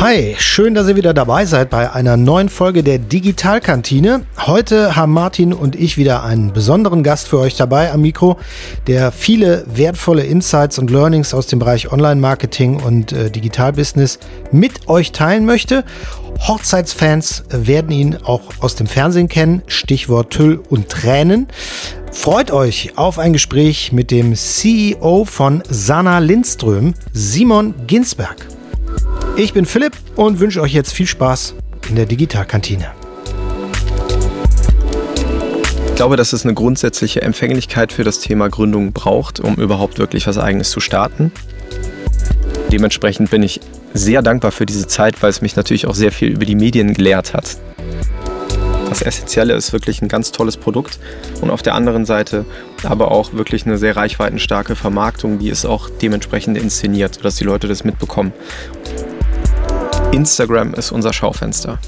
Hi, schön, dass ihr wieder dabei seid bei einer neuen Folge der Digitalkantine. Heute haben Martin und ich wieder einen besonderen Gast für euch dabei am Mikro, der viele wertvolle Insights und Learnings aus dem Bereich Online-Marketing und äh, Digitalbusiness mit euch teilen möchte. Hochzeitsfans werden ihn auch aus dem Fernsehen kennen, Stichwort Tüll und Tränen. Freut euch auf ein Gespräch mit dem CEO von Sana Lindström, Simon Ginsberg. Ich bin Philipp und wünsche euch jetzt viel Spaß in der Digitalkantine. Ich glaube, dass es eine grundsätzliche Empfänglichkeit für das Thema Gründung braucht, um überhaupt wirklich was Eigenes zu starten. Dementsprechend bin ich sehr dankbar für diese Zeit, weil es mich natürlich auch sehr viel über die Medien gelehrt hat. Das Essentielle ist wirklich ein ganz tolles Produkt und auf der anderen Seite aber auch wirklich eine sehr reichweitenstarke Vermarktung, die es auch dementsprechend inszeniert, sodass die Leute das mitbekommen. Instagram ist unser Schaufenster.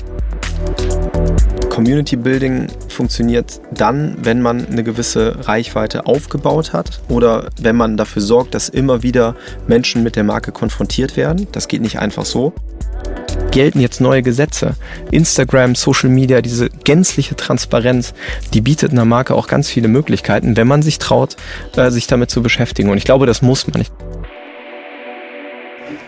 Community Building funktioniert dann, wenn man eine gewisse Reichweite aufgebaut hat oder wenn man dafür sorgt, dass immer wieder Menschen mit der Marke konfrontiert werden. Das geht nicht einfach so. Gelten jetzt neue Gesetze. Instagram, Social Media, diese gänzliche Transparenz, die bietet einer Marke auch ganz viele Möglichkeiten, wenn man sich traut, äh, sich damit zu beschäftigen. Und ich glaube, das muss man.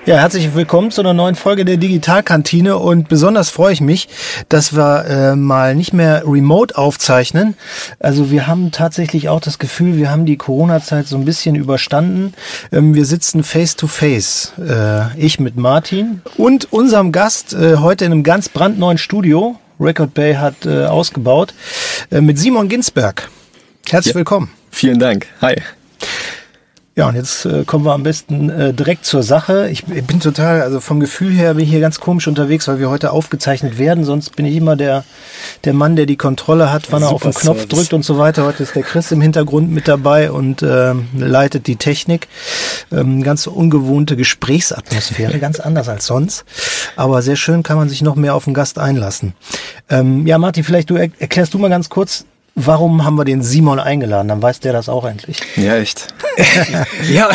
Ja, herzlich willkommen zu einer neuen Folge der Digitalkantine und besonders freue ich mich, dass wir äh, mal nicht mehr remote aufzeichnen. Also wir haben tatsächlich auch das Gefühl, wir haben die Corona-Zeit so ein bisschen überstanden. Ähm, wir sitzen face to face. Äh, ich mit Martin und unserem Gast äh, heute in einem ganz brandneuen Studio. Record Bay hat äh, ausgebaut äh, mit Simon Ginsberg. Herzlich ja. willkommen. Vielen Dank. Hi. Ja, und jetzt äh, kommen wir am besten äh, direkt zur Sache. Ich, ich, bin total, also vom Gefühl her bin ich hier ganz komisch unterwegs, weil wir heute aufgezeichnet werden. Sonst bin ich immer der, der Mann, der die Kontrolle hat, wann ja, er auf den Knopf Service. drückt und so weiter. Heute ist der Chris im Hintergrund mit dabei und äh, leitet die Technik. Ähm, ganz ungewohnte Gesprächsatmosphäre, ganz anders als sonst. Aber sehr schön kann man sich noch mehr auf den Gast einlassen. Ähm, ja, Martin, vielleicht du erklärst du mal ganz kurz, Warum haben wir den Simon eingeladen? Dann weiß der das auch endlich. Ja, echt. ja,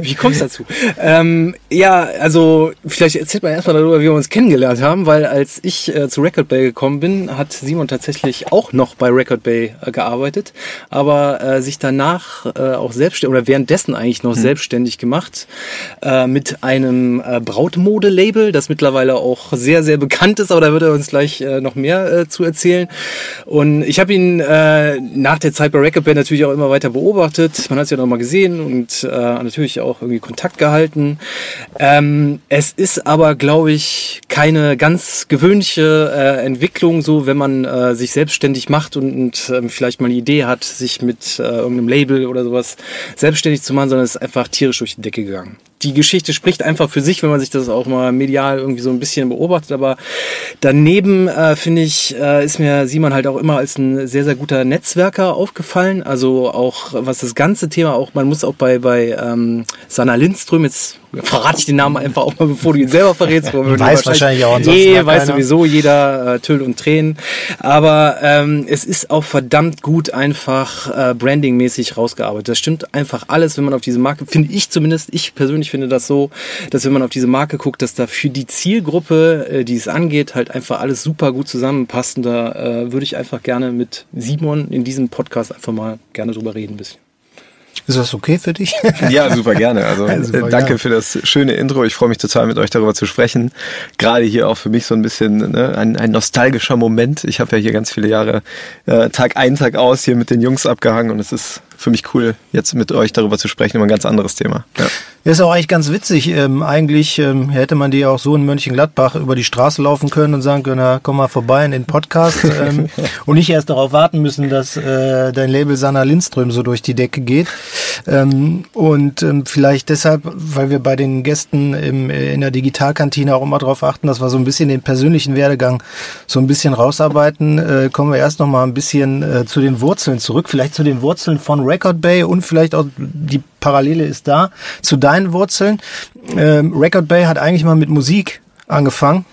wie kommst du dazu? Ähm, ja, also vielleicht erzählt man erstmal darüber, wie wir uns kennengelernt haben, weil als ich äh, zu Record Bay gekommen bin, hat Simon tatsächlich auch noch bei Record Bay äh, gearbeitet, aber äh, sich danach äh, auch selbstständig oder währenddessen eigentlich noch hm. selbstständig gemacht äh, mit einem äh, Brautmode-Label, das mittlerweile auch sehr, sehr bekannt ist, aber da wird er uns gleich äh, noch mehr äh, zu erzählen. Und ich habe ihn äh, nach der Zeit bei Record Band natürlich auch immer weiter beobachtet. Man hat es ja noch mal gesehen und äh, natürlich auch irgendwie Kontakt gehalten. Ähm, es ist aber, glaube ich, keine ganz gewöhnliche äh, Entwicklung, so wenn man äh, sich selbstständig macht und, und äh, vielleicht mal eine Idee hat, sich mit äh, irgendeinem Label oder sowas selbstständig zu machen, sondern es ist einfach tierisch durch die Decke gegangen die Geschichte spricht einfach für sich, wenn man sich das auch mal medial irgendwie so ein bisschen beobachtet. Aber daneben äh, finde ich, äh, ist mir Simon halt auch immer als ein sehr, sehr guter Netzwerker aufgefallen. Also auch was das ganze Thema auch, man muss auch bei, bei ähm, Sanna Lindström, jetzt verrate ich den Namen einfach auch mal, bevor du ihn selber verrätst. weiß wahrscheinlich, auch Nee, weiß sowieso jeder, äh, Tüll und Tränen. Aber ähm, es ist auch verdammt gut einfach äh, brandingmäßig rausgearbeitet. Das stimmt einfach alles, wenn man auf diese Marke, finde ich zumindest, ich persönlich finde das so, dass wenn man auf diese Marke guckt, dass da für die Zielgruppe, äh, die es angeht, halt einfach alles super gut zusammenpasst. Und da äh, würde ich einfach gerne mit Simon in diesem Podcast einfach mal gerne drüber reden ein bisschen. Ist das okay für dich? Ja, super gerne. Also ja, super, danke ja. für das schöne Intro. Ich freue mich total, mit euch darüber zu sprechen. Gerade hier auch für mich so ein bisschen ne, ein, ein nostalgischer Moment. Ich habe ja hier ganz viele Jahre äh, Tag ein, Tag aus hier mit den Jungs abgehangen und es ist für mich cool, jetzt mit euch darüber zu sprechen, über ein ganz anderes Thema. Ja. Ist auch eigentlich ganz witzig. Ähm, eigentlich ähm, hätte man die auch so in Mönchengladbach über die Straße laufen können und sagen können, na, komm mal vorbei in den Podcast ähm, und nicht erst darauf warten müssen, dass äh, dein Label Sanna Lindström so durch die Decke geht. Ähm, und ähm, vielleicht deshalb, weil wir bei den Gästen im, äh, in der Digitalkantine auch immer darauf achten, dass wir so ein bisschen den persönlichen Werdegang so ein bisschen rausarbeiten, äh, kommen wir erst noch mal ein bisschen äh, zu den Wurzeln zurück. Vielleicht zu den Wurzeln von Record Bay und vielleicht auch die Parallele ist da zu deinen Wurzeln. Ähm, Record Bay hat eigentlich mal mit Musik angefangen.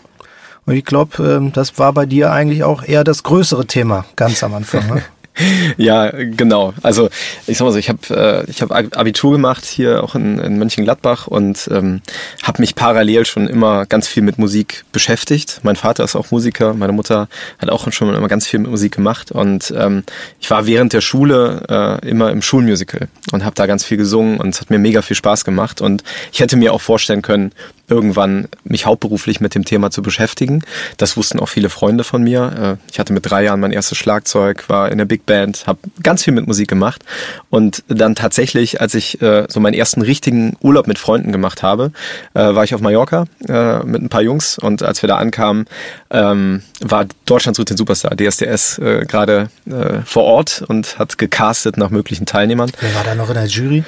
Und ich glaube, ähm, das war bei dir eigentlich auch eher das größere Thema ganz am Anfang. Ne? ja, genau. Also ich sag mal so, ich habe äh, ich hab Abitur gemacht hier auch in, in Mönchengladbach und ähm, habe mich parallel schon immer ganz viel mit Musik beschäftigt. Mein Vater ist auch Musiker, meine Mutter hat auch schon immer ganz viel mit Musik gemacht und ähm, ich war während der Schule äh, immer im Schulmusical und habe da ganz viel gesungen und es hat mir mega viel Spaß gemacht und ich hätte mir auch vorstellen können, irgendwann mich hauptberuflich mit dem Thema zu beschäftigen. Das wussten auch viele Freunde von mir. Äh, ich hatte mit drei Jahren mein erstes Schlagzeug, war in der Big Band, habe ganz viel mit Musik gemacht und dann tatsächlich, als ich äh, so meinen ersten richtigen Urlaub mit Freunden gemacht habe, äh, war ich auf Mallorca mit ein paar Jungs und als wir da ankamen, ähm, war Deutschland sucht den Superstar, DSDS, gerade vor Ort und hat gecastet nach möglichen Teilnehmern. Wer war da noch in der Jury?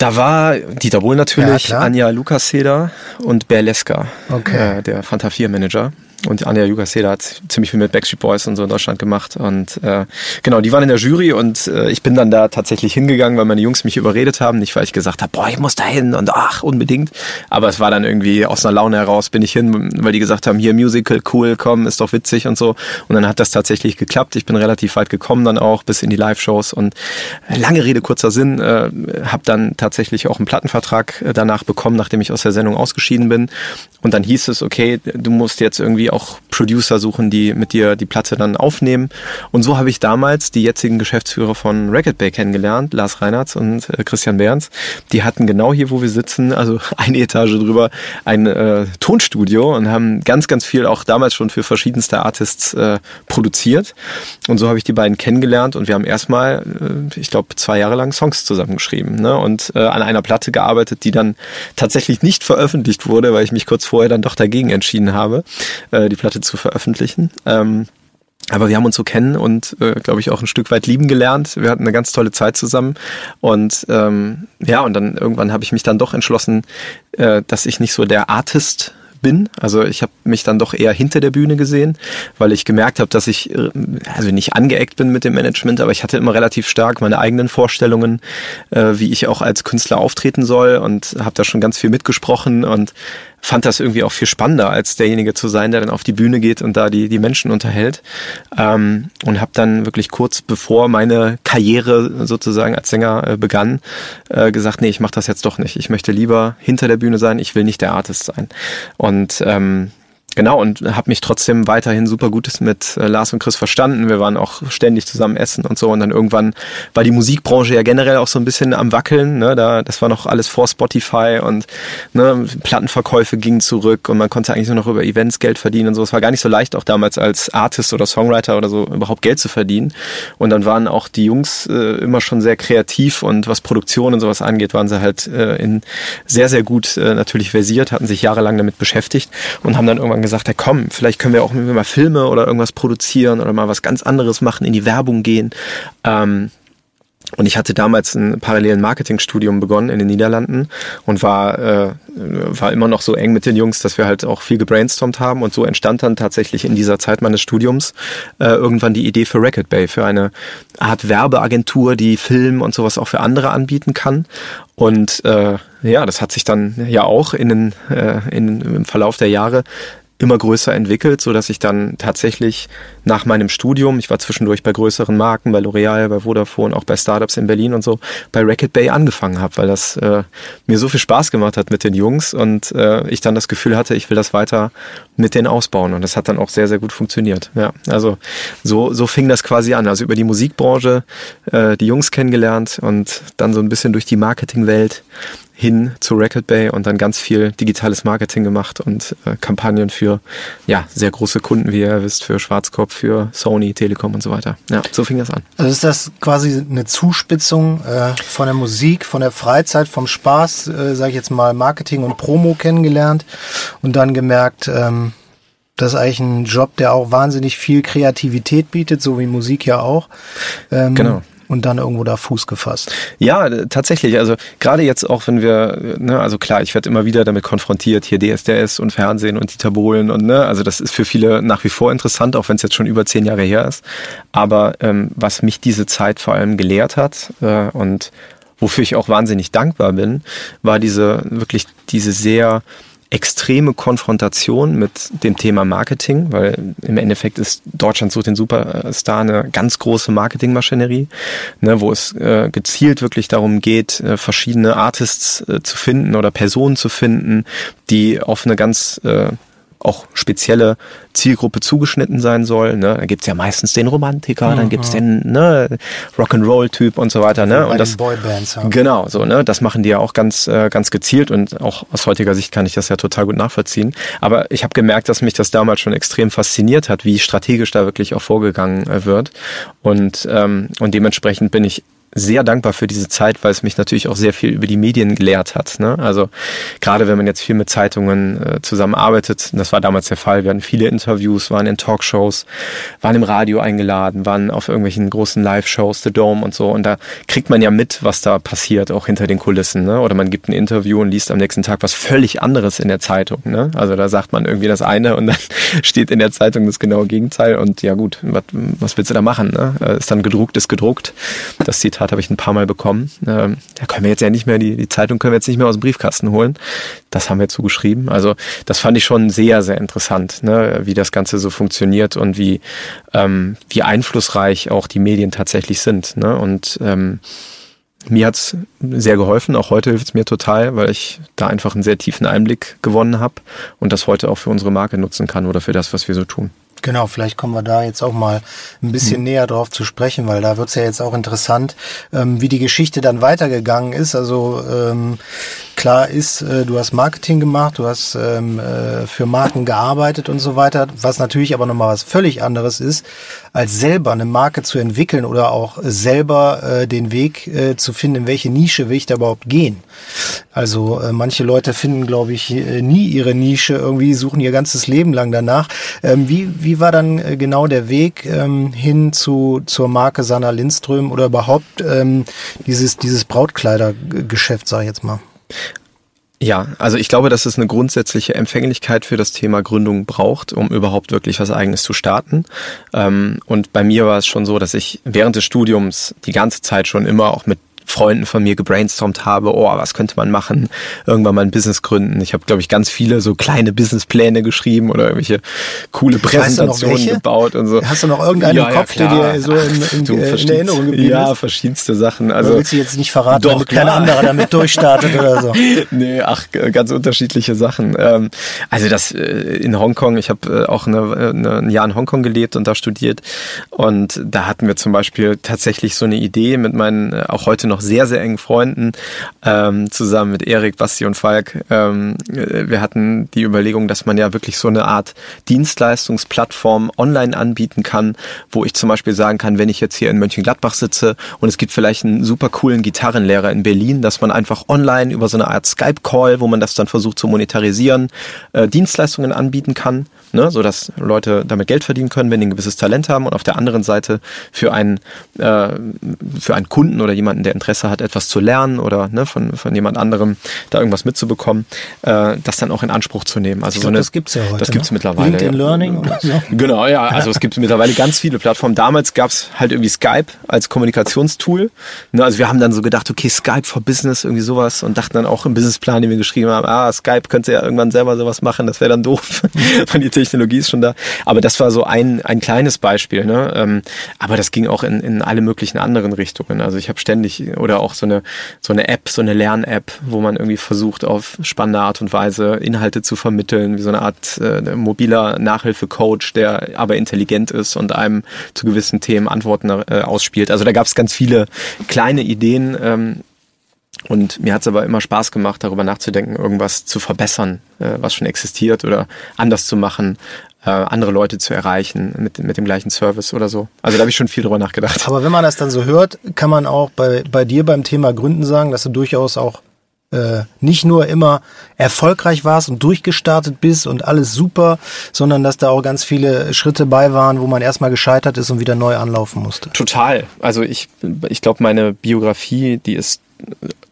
Da war Dieter Bohlen natürlich, ja, Anja Lukaseder und Berleska, okay. äh, der Fanta 4 Manager. Und Anja Jugaseda hat ziemlich viel mit Backstreet Boys und so in Deutschland gemacht. Und äh, genau, die waren in der Jury und äh, ich bin dann da tatsächlich hingegangen, weil meine Jungs mich überredet haben. Nicht, weil ich gesagt habe, boah, ich muss da hin und ach, unbedingt. Aber es war dann irgendwie aus einer Laune heraus, bin ich hin, weil die gesagt haben, hier Musical, cool, komm, ist doch witzig und so. Und dann hat das tatsächlich geklappt. Ich bin relativ weit gekommen dann auch, bis in die Live-Shows. Und lange Rede, kurzer Sinn, äh, habe dann tatsächlich auch einen Plattenvertrag äh, danach bekommen, nachdem ich aus der Sendung ausgeschieden bin. Und dann hieß es, okay, du musst jetzt irgendwie auch Producer suchen, die mit dir die Platte dann aufnehmen. Und so habe ich damals die jetzigen Geschäftsführer von Racket Bay kennengelernt, Lars Reinhardt und äh, Christian Behrens. Die hatten genau hier, wo wir sitzen, also eine Etage drüber, ein äh, Tonstudio und haben ganz, ganz viel auch damals schon für verschiedenste Artists äh, produziert. Und so habe ich die beiden kennengelernt und wir haben erstmal, äh, ich glaube, zwei Jahre lang Songs zusammengeschrieben ne? und äh, an einer Platte gearbeitet, die dann tatsächlich nicht veröffentlicht wurde, weil ich mich kurz vorher dann doch dagegen entschieden habe, äh, die Platte zu veröffentlichen. Ähm, aber wir haben uns so kennen und, äh, glaube ich, auch ein Stück weit lieben gelernt. Wir hatten eine ganz tolle Zeit zusammen. Und ähm, ja, und dann irgendwann habe ich mich dann doch entschlossen, äh, dass ich nicht so der Artist bin. Also ich habe mich dann doch eher hinter der Bühne gesehen, weil ich gemerkt habe, dass ich äh, also nicht angeeckt bin mit dem Management, aber ich hatte immer relativ stark meine eigenen Vorstellungen, äh, wie ich auch als Künstler auftreten soll und habe da schon ganz viel mitgesprochen und fand das irgendwie auch viel spannender, als derjenige zu sein, der dann auf die Bühne geht und da die, die Menschen unterhält. Ähm, und habe dann wirklich kurz bevor meine Karriere sozusagen als Sänger äh, begann, äh, gesagt, nee, ich mache das jetzt doch nicht. Ich möchte lieber hinter der Bühne sein, ich will nicht der Artist sein. Und ähm, Genau, und habe mich trotzdem weiterhin super Gutes mit äh, Lars und Chris verstanden. Wir waren auch ständig zusammen essen und so. Und dann irgendwann war die Musikbranche ja generell auch so ein bisschen am Wackeln. Ne? Da, das war noch alles vor Spotify und ne, Plattenverkäufe gingen zurück und man konnte eigentlich nur noch über Events Geld verdienen und so. Es war gar nicht so leicht, auch damals als Artist oder Songwriter oder so überhaupt Geld zu verdienen. Und dann waren auch die Jungs äh, immer schon sehr kreativ und was Produktion und sowas angeht, waren sie halt äh, in sehr, sehr gut äh, natürlich versiert, hatten sich jahrelang damit beschäftigt und haben dann irgendwann irgendwann gesagt, hey, komm, vielleicht können wir auch mal Filme oder irgendwas produzieren oder mal was ganz anderes machen, in die Werbung gehen. Ähm, und ich hatte damals ein parallelen Marketingstudium begonnen in den Niederlanden und war, äh, war immer noch so eng mit den Jungs, dass wir halt auch viel gebrainstormt haben. Und so entstand dann tatsächlich in dieser Zeit meines Studiums äh, irgendwann die Idee für Record Bay, für eine Art Werbeagentur, die Film und sowas auch für andere anbieten kann. Und äh, ja, das hat sich dann ja auch in den, äh, in, im Verlauf der Jahre immer größer entwickelt, so dass ich dann tatsächlich nach meinem Studium, ich war zwischendurch bei größeren Marken, bei L'Oreal, bei Vodafone, auch bei Startups in Berlin und so, bei Racket Bay angefangen habe, weil das äh, mir so viel Spaß gemacht hat mit den Jungs und äh, ich dann das Gefühl hatte, ich will das weiter mit denen ausbauen und das hat dann auch sehr, sehr gut funktioniert. Ja, also so, so fing das quasi an. Also über die Musikbranche äh, die Jungs kennengelernt und dann so ein bisschen durch die Marketingwelt hin zu Record Bay und dann ganz viel digitales Marketing gemacht und äh, Kampagnen für ja, sehr große Kunden, wie ihr wisst, für Schwarzkopf, für Sony, Telekom und so weiter. Ja, so fing das an. Also ist das quasi eine Zuspitzung äh, von der Musik, von der Freizeit, vom Spaß, äh, sage ich jetzt mal, Marketing und Promo kennengelernt und dann gemerkt, ähm, das ist eigentlich ein Job, der auch wahnsinnig viel Kreativität bietet, so wie Musik ja auch. Ähm, genau und dann irgendwo da Fuß gefasst. Ja, tatsächlich. Also gerade jetzt auch, wenn wir, ne, also klar, ich werde immer wieder damit konfrontiert, hier DSDS und Fernsehen und Dieter Bohlen und ne, also das ist für viele nach wie vor interessant, auch wenn es jetzt schon über zehn Jahre her ist. Aber ähm, was mich diese Zeit vor allem gelehrt hat äh, und wofür ich auch wahnsinnig dankbar bin, war diese wirklich diese sehr extreme Konfrontation mit dem Thema Marketing, weil im Endeffekt ist Deutschland sucht den Superstar eine ganz große Marketingmaschinerie, ne, wo es äh, gezielt wirklich darum geht, äh, verschiedene Artists äh, zu finden oder Personen zu finden, die auf eine ganz äh, auch spezielle Zielgruppe zugeschnitten sein soll. Ne? Da gibt's ja meistens den Romantiker, mhm. dann gibt's den ne, Rock'n'Roll-Typ und so weiter. Ne? Und das, Boybands, ja. Genau, so, ne? Das machen die ja auch ganz, äh, ganz gezielt und auch aus heutiger Sicht kann ich das ja total gut nachvollziehen. Aber ich habe gemerkt, dass mich das damals schon extrem fasziniert hat, wie strategisch da wirklich auch vorgegangen äh, wird. Und, ähm, und dementsprechend bin ich sehr dankbar für diese Zeit, weil es mich natürlich auch sehr viel über die Medien gelehrt hat. Ne? Also gerade wenn man jetzt viel mit Zeitungen äh, zusammenarbeitet, das war damals der Fall, wir hatten viele Interviews, waren in Talkshows, waren im Radio eingeladen, waren auf irgendwelchen großen Live-Shows, The Dome und so. Und da kriegt man ja mit, was da passiert, auch hinter den Kulissen. Ne? Oder man gibt ein Interview und liest am nächsten Tag was völlig anderes in der Zeitung. Ne? Also da sagt man irgendwie das eine und dann steht in der Zeitung das genaue Gegenteil. Und ja gut, was, was willst du da machen? Ne? Äh, ist dann gedruckt, ist gedruckt. Das Zitat Zitat habe ich ein paar Mal bekommen. Ähm, da können wir jetzt ja nicht mehr, die, die Zeitung können wir jetzt nicht mehr aus dem Briefkasten holen. Das haben wir zugeschrieben. Also das fand ich schon sehr, sehr interessant, ne, wie das Ganze so funktioniert und wie, ähm, wie einflussreich auch die Medien tatsächlich sind. Ne? Und ähm, mir hat's sehr geholfen, auch heute hilft es mir total, weil ich da einfach einen sehr tiefen Einblick gewonnen habe und das heute auch für unsere Marke nutzen kann oder für das, was wir so tun. Genau, vielleicht kommen wir da jetzt auch mal ein bisschen mhm. näher drauf zu sprechen, weil da wird's ja jetzt auch interessant, ähm, wie die Geschichte dann weitergegangen ist. Also ähm, klar ist, äh, du hast Marketing gemacht, du hast ähm, äh, für Marken gearbeitet und so weiter, was natürlich aber nochmal was völlig anderes ist, als selber eine Marke zu entwickeln oder auch selber äh, den Weg äh, zu finden, in welche Nische will ich da überhaupt gehen. Also äh, manche Leute finden, glaube ich, äh, nie ihre Nische, irgendwie suchen ihr ganzes Leben lang danach. Ähm, wie, wie war dann äh, genau der Weg ähm, hin zu, zur Marke Sanna Lindström oder überhaupt ähm, dieses, dieses Brautkleidergeschäft, sag ich jetzt mal? Ja, also ich glaube, dass es eine grundsätzliche Empfänglichkeit für das Thema Gründung braucht, um überhaupt wirklich was Eigenes zu starten. Ähm, und bei mir war es schon so, dass ich während des Studiums die ganze Zeit schon immer auch mit Freunden von mir gebrainstormt habe, oh, was könnte man machen, irgendwann mal ein Business gründen. Ich habe, glaube ich, ganz viele so kleine Businesspläne geschrieben oder irgendwelche coole Präsentationen gebaut und so. Hast du noch irgendeinen ja, im Kopf, ja, der dir so in, in, du, in Erinnerung geblieben ist? Ja, verschiedenste Sachen. Also, oder willst du jetzt nicht verraten, doch, damit kein anderer damit durchstartet oder so? Nee, ach, ganz unterschiedliche Sachen. Ähm, also das äh, in Hongkong, ich habe äh, auch eine, eine, ein Jahr in Hongkong gelebt und da studiert und da hatten wir zum Beispiel tatsächlich so eine Idee mit meinen äh, auch heute noch noch sehr, sehr engen Freunden, ähm, zusammen mit Erik, Basti und Falk. Ähm, wir hatten die Überlegung, dass man ja wirklich so eine Art Dienstleistungsplattform online anbieten kann, wo ich zum Beispiel sagen kann, wenn ich jetzt hier in Mönchengladbach sitze und es gibt vielleicht einen super coolen Gitarrenlehrer in Berlin, dass man einfach online über so eine Art Skype-Call, wo man das dann versucht zu monetarisieren, äh, Dienstleistungen anbieten kann ne, so dass Leute damit Geld verdienen können, wenn die ein gewisses Talent haben und auf der anderen Seite für einen äh, für einen Kunden oder jemanden, der Interesse hat, etwas zu lernen oder ne, von, von jemand anderem da irgendwas mitzubekommen, äh, das dann auch in Anspruch zu nehmen. Also glaub, so eine, das gibt's ja heute. Das gibt's ne? mittlerweile. LinkedIn ja. Learning oder so. Genau, ja. Also es gibt mittlerweile ganz viele Plattformen. Damals gab's halt irgendwie Skype als Kommunikationstool. Ne, also wir haben dann so gedacht, okay, Skype for Business, irgendwie sowas und dachten dann auch im Businessplan, den wir geschrieben haben, ah, Skype könnte ja irgendwann selber sowas machen, das wäre dann doof, wenn die Technologie ist schon da. Aber das war so ein, ein kleines Beispiel. Ne? Ähm, aber das ging auch in, in alle möglichen anderen Richtungen. Also ich habe ständig oder auch so eine, so eine App, so eine Lern-App, wo man irgendwie versucht, auf spannende Art und Weise Inhalte zu vermitteln, wie so eine Art äh, mobiler Nachhilfecoach, der aber intelligent ist und einem zu gewissen Themen Antworten äh, ausspielt. Also da gab es ganz viele kleine Ideen, ähm, und mir hat es aber immer Spaß gemacht, darüber nachzudenken, irgendwas zu verbessern, äh, was schon existiert oder anders zu machen, äh, andere Leute zu erreichen mit, mit dem gleichen Service oder so. Also da habe ich schon viel drüber nachgedacht. Aber wenn man das dann so hört, kann man auch bei, bei dir beim Thema Gründen sagen, dass du durchaus auch äh, nicht nur immer erfolgreich warst und durchgestartet bist und alles super, sondern dass da auch ganz viele Schritte bei waren, wo man erstmal gescheitert ist und wieder neu anlaufen musste. Total. Also ich, ich glaube, meine Biografie, die ist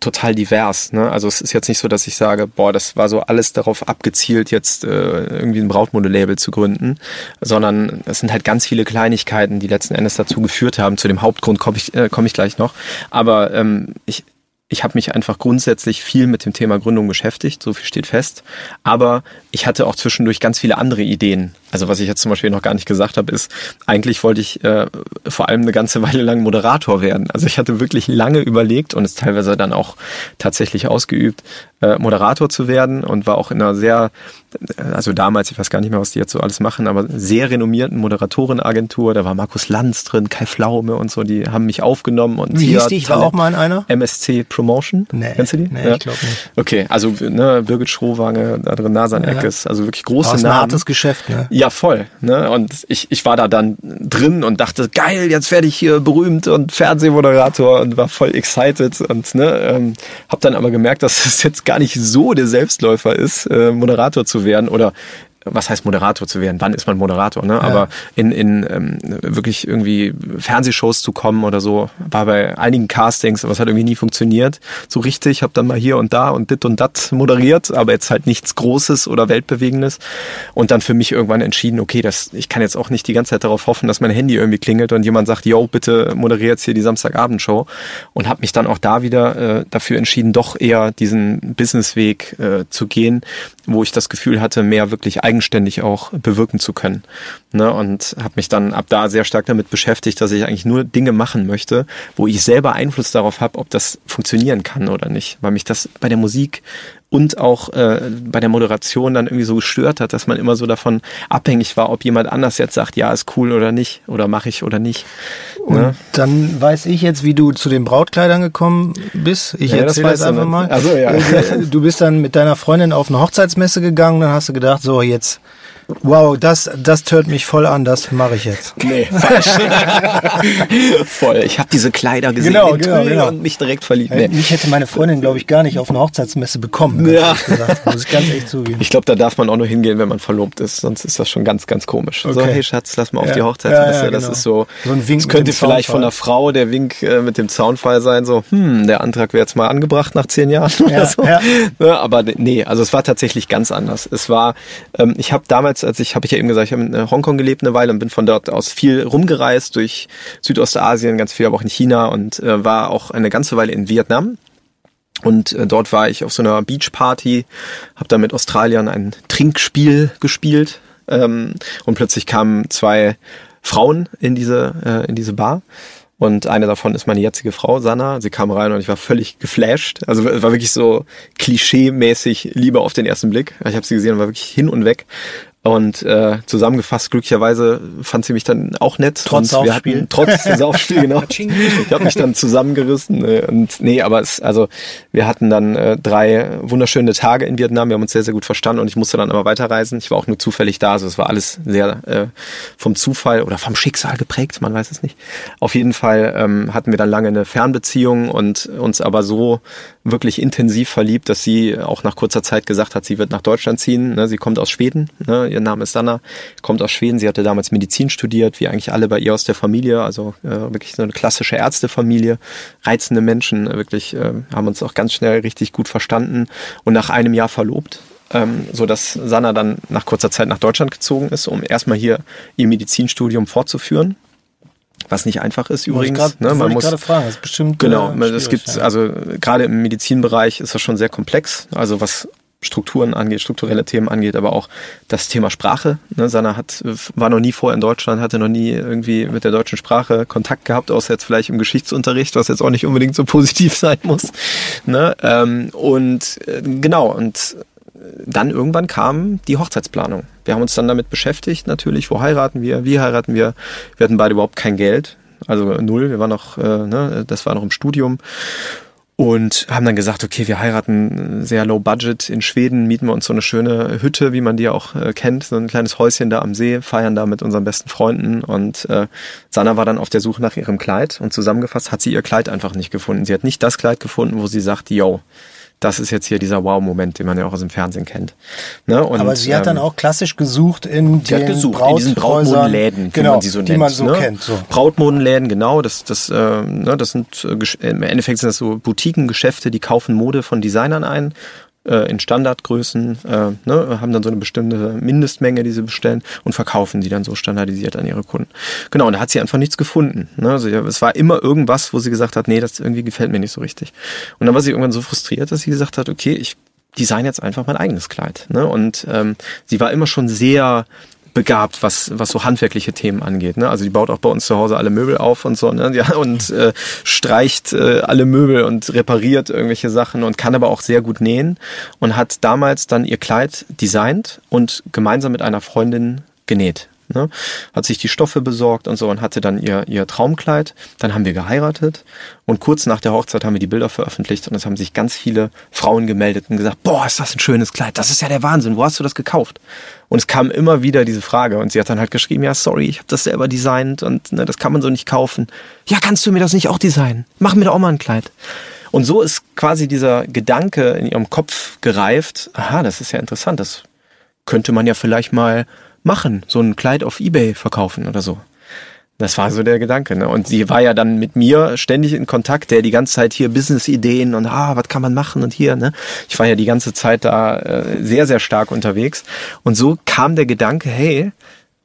total divers. Ne? Also es ist jetzt nicht so, dass ich sage, boah, das war so alles darauf abgezielt, jetzt äh, irgendwie ein Brautmodelabel zu gründen, sondern es sind halt ganz viele Kleinigkeiten, die letzten Endes dazu geführt haben. Zu dem Hauptgrund komme ich, äh, komm ich gleich noch. Aber ähm, ich, ich habe mich einfach grundsätzlich viel mit dem Thema Gründung beschäftigt, so viel steht fest. Aber ich hatte auch zwischendurch ganz viele andere Ideen. Also was ich jetzt zum Beispiel noch gar nicht gesagt habe, ist, eigentlich wollte ich äh, vor allem eine ganze Weile lang Moderator werden. Also ich hatte wirklich lange überlegt und es teilweise dann auch tatsächlich ausgeübt, äh, Moderator zu werden und war auch in einer sehr, also damals, ich weiß gar nicht mehr, was die jetzt so alles machen, aber sehr renommierten Moderatorenagentur. Da war Markus Lanz drin, Kai Flaume und so, die haben mich aufgenommen. Und Wie hieß die? Ich war auch mal in einer. MSC Promotion. Nee. Kennst du die? Nee, ich glaube nicht. Okay, also ne, Birgit Schrowange, da drin Nasan Eckes, also wirklich große ist ein Namen. hartes Geschäft, ne? Ja, voll. Ne? Und ich, ich war da dann drin und dachte, geil, jetzt werde ich hier berühmt und Fernsehmoderator und war voll excited und ne, ähm, habe dann aber gemerkt, dass es jetzt gar nicht so der Selbstläufer ist, äh, Moderator zu werden oder was heißt Moderator zu werden? Wann ist man Moderator? Ne? Aber in, in ähm, wirklich irgendwie Fernsehshows zu kommen oder so, war bei einigen Castings, aber es hat irgendwie nie funktioniert. So richtig, habe dann mal hier und da und dit und dat moderiert, aber jetzt halt nichts Großes oder Weltbewegendes. Und dann für mich irgendwann entschieden, okay, das, ich kann jetzt auch nicht die ganze Zeit darauf hoffen, dass mein Handy irgendwie klingelt und jemand sagt, yo, bitte moderiere jetzt hier die Samstagabendshow. Und habe mich dann auch da wieder äh, dafür entschieden, doch eher diesen Businessweg äh, zu gehen, wo ich das Gefühl hatte, mehr wirklich eigenständig auch bewirken zu können. Ne? Und habe mich dann ab da sehr stark damit beschäftigt, dass ich eigentlich nur Dinge machen möchte, wo ich selber Einfluss darauf habe, ob das funktionieren kann oder nicht. Weil mich das bei der Musik und auch äh, bei der Moderation dann irgendwie so gestört hat, dass man immer so davon abhängig war, ob jemand anders jetzt sagt, ja, ist cool oder nicht, oder mache ich oder nicht. Und Ne? dann weiß ich jetzt, wie du zu den Brautkleidern gekommen bist. Ich Ja, das erzähle das, du einfach mal. Ach so, ja. Du bist dann mit deiner Freundin auf eine Hochzeitsmesse gegangen, dann hast du gedacht, so jetzt, wow, das, das tört mich voll an, das mache ich jetzt. Nee, falsch. Voll. Ich habe diese Kleider gesehen Genau, genau, genau. und mich direkt verliebt. Nee. Mich hätte meine Freundin, glaube ich, gar nicht auf eine Hochzeitsmesse bekommen. Ja. ehrlich Gesagt. Muss ich ganz echt zugeben. Ich glaube, da darf man auch nur hingehen, wenn man verlobt ist. Sonst ist das schon ganz, ganz komisch. So, Okay. hey Schatz, lass mal auf Ja. die Hochzeitsmesse. Ja, ja, Das genau. ist so. So ein Wink das könnte vielleicht von der Frau der Wink äh, mit dem Zaunfall sein. So, hm, der Antrag wäre jetzt mal angebracht nach zehn Jahren Ja, oder so. ja. Ja, aber nee, also es war tatsächlich ganz anders. Es war, ähm, ich habe damals, als ich habe ich ja eben gesagt, ich habe in äh, Hongkong gelebt eine Weile und bin von dort aus viel rumgereist durch Südostasien, ganz viel, aber auch in China und äh, war auch eine ganze Weile in Vietnam. Und äh, dort war ich auf so einer Beachparty, habe da mit Australiern ein Trinkspiel gespielt ähm, und plötzlich kamen zwei Frauen in diese äh, in diese Bar und eine davon ist meine jetzige Frau Sanna. Sie kam rein und ich war völlig geflasht. Also war wirklich so klischee-mäßig Liebe auf den ersten Blick. Ich habe sie gesehen und war wirklich hin und weg. Und äh, zusammengefasst, glücklicherweise fand sie mich dann auch nett. Trotz und wir hatten trotz des Saufspiel, genau. Ich habe mich dann zusammengerissen. äh, Und nee, aber es, also wir hatten dann äh, drei wunderschöne Tage in Vietnam. Wir haben uns sehr, sehr gut verstanden und ich musste dann aber weiterreisen. Ich war auch nur zufällig da. Also es war alles sehr äh, vom Zufall oder vom Schicksal geprägt, man weiß es nicht. Auf jeden Fall ähm, hatten wir dann lange eine Fernbeziehung und uns aber so wirklich intensiv verliebt, dass sie auch nach kurzer Zeit gesagt hat, sie wird nach Deutschland ziehen. Ne, sie kommt aus Schweden. Ne, ihr Name ist Sanna, kommt aus Schweden. Sie hatte damals Medizin studiert, wie eigentlich alle bei ihr aus der Familie. Also äh, wirklich so eine klassische Ärztefamilie. Reizende Menschen, wirklich äh, haben uns auch ganz schnell richtig gut verstanden und nach einem Jahr verlobt. Ähm, so dass Sanna dann nach kurzer Zeit nach Deutschland gezogen ist, um erstmal hier ihr Medizinstudium fortzuführen. Was nicht einfach ist übrigens. grad- ne? Man muss gerade fragen, das ist bestimmt. Genau, äh, es schwierig, gibt, ja. also gerade im Medizinbereich ist das schon sehr komplex, also was Strukturen angeht, strukturelle Themen angeht, aber auch das Thema Sprache. Ne, Sanna hat, war noch nie vorher in Deutschland, hatte noch nie irgendwie mit der deutschen Sprache Kontakt gehabt, außer jetzt vielleicht im Geschichtsunterricht, was jetzt auch nicht unbedingt so positiv sein muss. Ne, ähm, und äh, genau, und dann irgendwann kam die Hochzeitsplanung. Wir haben uns dann damit beschäftigt, natürlich, wo heiraten wir, wie heiraten wir. Wir hatten beide überhaupt kein Geld, also null, wir waren noch, äh, ne, das war noch im Studium und haben dann gesagt, okay, wir heiraten sehr low budget in Schweden, mieten wir uns so eine schöne Hütte, wie man die auch äh, kennt, so ein kleines Häuschen da am See, feiern da mit unseren besten Freunden und äh, Sanna war dann auf der Suche nach ihrem Kleid und zusammengefasst hat sie ihr Kleid einfach nicht gefunden. Sie hat nicht das Kleid gefunden, wo sie sagt, yo, das ist jetzt hier dieser Wow-Moment, den man ja auch aus dem Fernsehen kennt. Ne? Und, Aber sie hat dann ähm, auch klassisch gesucht in den gesucht in diesen Brautmodenläden, genau, man sie so die nennt. man so ne? kennt. So. Brautmodenläden, genau. Das, das, äh, ne, das sind äh, im Endeffekt sind das so Boutiquengeschäfte, die kaufen Mode von Designern ein. Äh, in Standardgrößen, äh, ne, haben dann so eine bestimmte Mindestmenge, die sie bestellen und verkaufen die dann so standardisiert an ihre Kunden. Genau, und da hat sie einfach nichts gefunden. Ne? Also, es war immer irgendwas, wo sie gesagt hat, nee, das irgendwie gefällt mir nicht so richtig. Und dann war sie irgendwann so frustriert, dass sie gesagt hat, okay, ich design jetzt einfach mein eigenes Kleid. Ne? Und ähm, sie war immer schon sehr begabt, was, was so handwerkliche Themen angeht. Ne? Also die baut auch bei uns zu Hause alle Möbel auf und so, ne? ja, und äh, streicht äh, alle Möbel und repariert irgendwelche Sachen und kann aber auch sehr gut nähen und hat damals dann ihr Kleid designt und gemeinsam mit einer Freundin genäht. Ne? Hat sich die Stoffe besorgt und so und hatte dann ihr, ihr Traumkleid. Dann haben wir geheiratet und kurz nach der Hochzeit haben wir die Bilder veröffentlicht und es haben sich ganz viele Frauen gemeldet und gesagt, boah, ist das ein schönes Kleid, das ist ja der Wahnsinn, wo hast du das gekauft? Und es kam immer wieder diese Frage und sie hat dann halt geschrieben, ja, sorry, ich habe das selber designt und ne, das kann man so nicht kaufen. Ja, kannst du mir das nicht auch designen? Mach mir doch auch mal ein Kleid. Und so ist quasi dieser Gedanke in ihrem Kopf gereift, aha, das ist ja interessant, das könnte man ja vielleicht mal machen, so ein Kleid auf Ebay verkaufen oder so. Das war so der Gedanke. Ne? Und sie war ja dann mit mir ständig in Kontakt, der die ganze Zeit hier Business-Ideen und ah, was kann man machen und hier. Ne? Ich war ja die ganze Zeit da äh, sehr, sehr stark unterwegs. Und so kam der Gedanke, hey,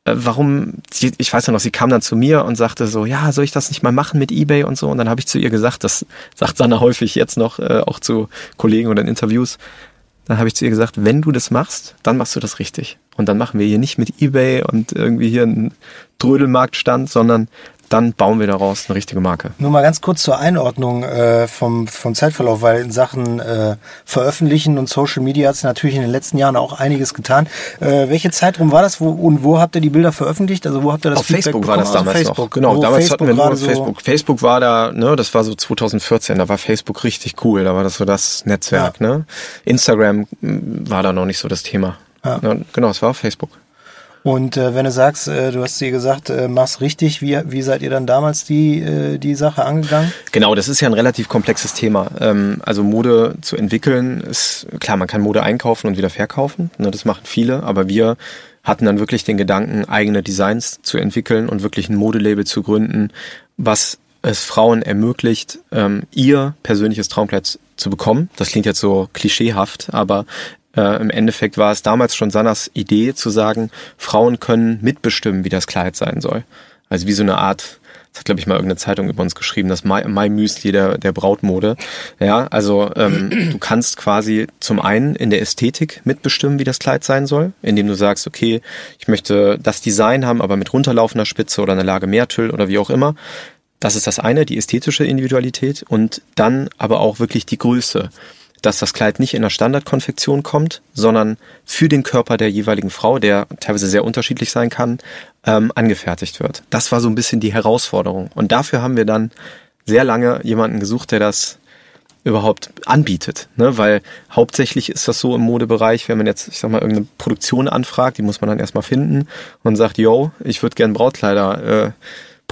äh, warum, ich weiß ja noch, sie kam dann zu mir und sagte so, ja, soll ich das nicht mal machen mit Ebay und so. Und dann habe ich zu ihr gesagt, das sagt Sanna häufig jetzt noch, äh, auch zu Kollegen oder in Interviews, dann habe ich zu ihr gesagt, wenn du das machst, dann machst du das richtig. Und dann machen wir hier nicht mit Ebay und irgendwie hier einen Trödelmarktstand, sondern dann bauen wir daraus eine richtige Marke. Nur mal ganz kurz zur Einordnung äh, vom, vom Zeitverlauf, weil in Sachen äh, Veröffentlichen und Social Media hat es natürlich in den letzten Jahren auch einiges getan. Äh, welche Zeitraum war das wo, und wo habt ihr die Bilder veröffentlicht? Also wo habt ihr das Auf Feedback Facebook bekommen? war das damals also Facebook. noch. Genau, wo damals Facebook hatten wir nur Facebook. So Facebook war da, ne, das war so 2014, da war Facebook richtig cool, da war das so das Netzwerk. Ja. Ne? Instagram hm, war da noch nicht so das Thema. Ja. Ja, genau, es war auf Facebook. Und äh, wenn du sagst, äh, du hast dir gesagt, äh, mach's richtig, wie, wie seid ihr dann damals die, äh, die Sache angegangen? Genau, das ist ja ein relativ komplexes Thema. Ähm, also Mode zu entwickeln ist, klar, man kann Mode einkaufen und wieder verkaufen, ne, das machen viele, aber wir hatten dann wirklich den Gedanken, eigene Designs zu entwickeln und wirklich ein Modelabel zu gründen, was es Frauen ermöglicht, ähm, ihr persönliches Traumkleid zu bekommen. Das klingt jetzt so klischeehaft, aber äh, Im Endeffekt war es damals schon Sannas Idee zu sagen, Frauen können mitbestimmen, wie das Kleid sein soll. Also wie so eine Art, das hat glaube ich mal irgendeine Zeitung über uns geschrieben, das My, My Müsli der, der Brautmode. Ja, also ähm, du kannst quasi zum einen in der Ästhetik mitbestimmen, wie das Kleid sein soll, indem du sagst, okay, ich möchte das Design haben, aber mit runterlaufender Spitze oder eine Lage Mehrtüll oder wie auch immer. Das ist das eine, die ästhetische Individualität und dann aber auch wirklich die Größe dass das Kleid nicht in der Standardkonfektion kommt, sondern für den Körper der jeweiligen Frau, der teilweise sehr unterschiedlich sein kann, ähm, angefertigt wird. Das war so ein bisschen die Herausforderung. Und dafür haben wir dann sehr lange jemanden gesucht, der das überhaupt anbietet. Ne? Weil hauptsächlich ist das so im Modebereich, wenn man jetzt, ich sag mal, irgendeine Produktion anfragt, die muss man dann erstmal finden und sagt, yo, ich würde gern Brautkleider äh,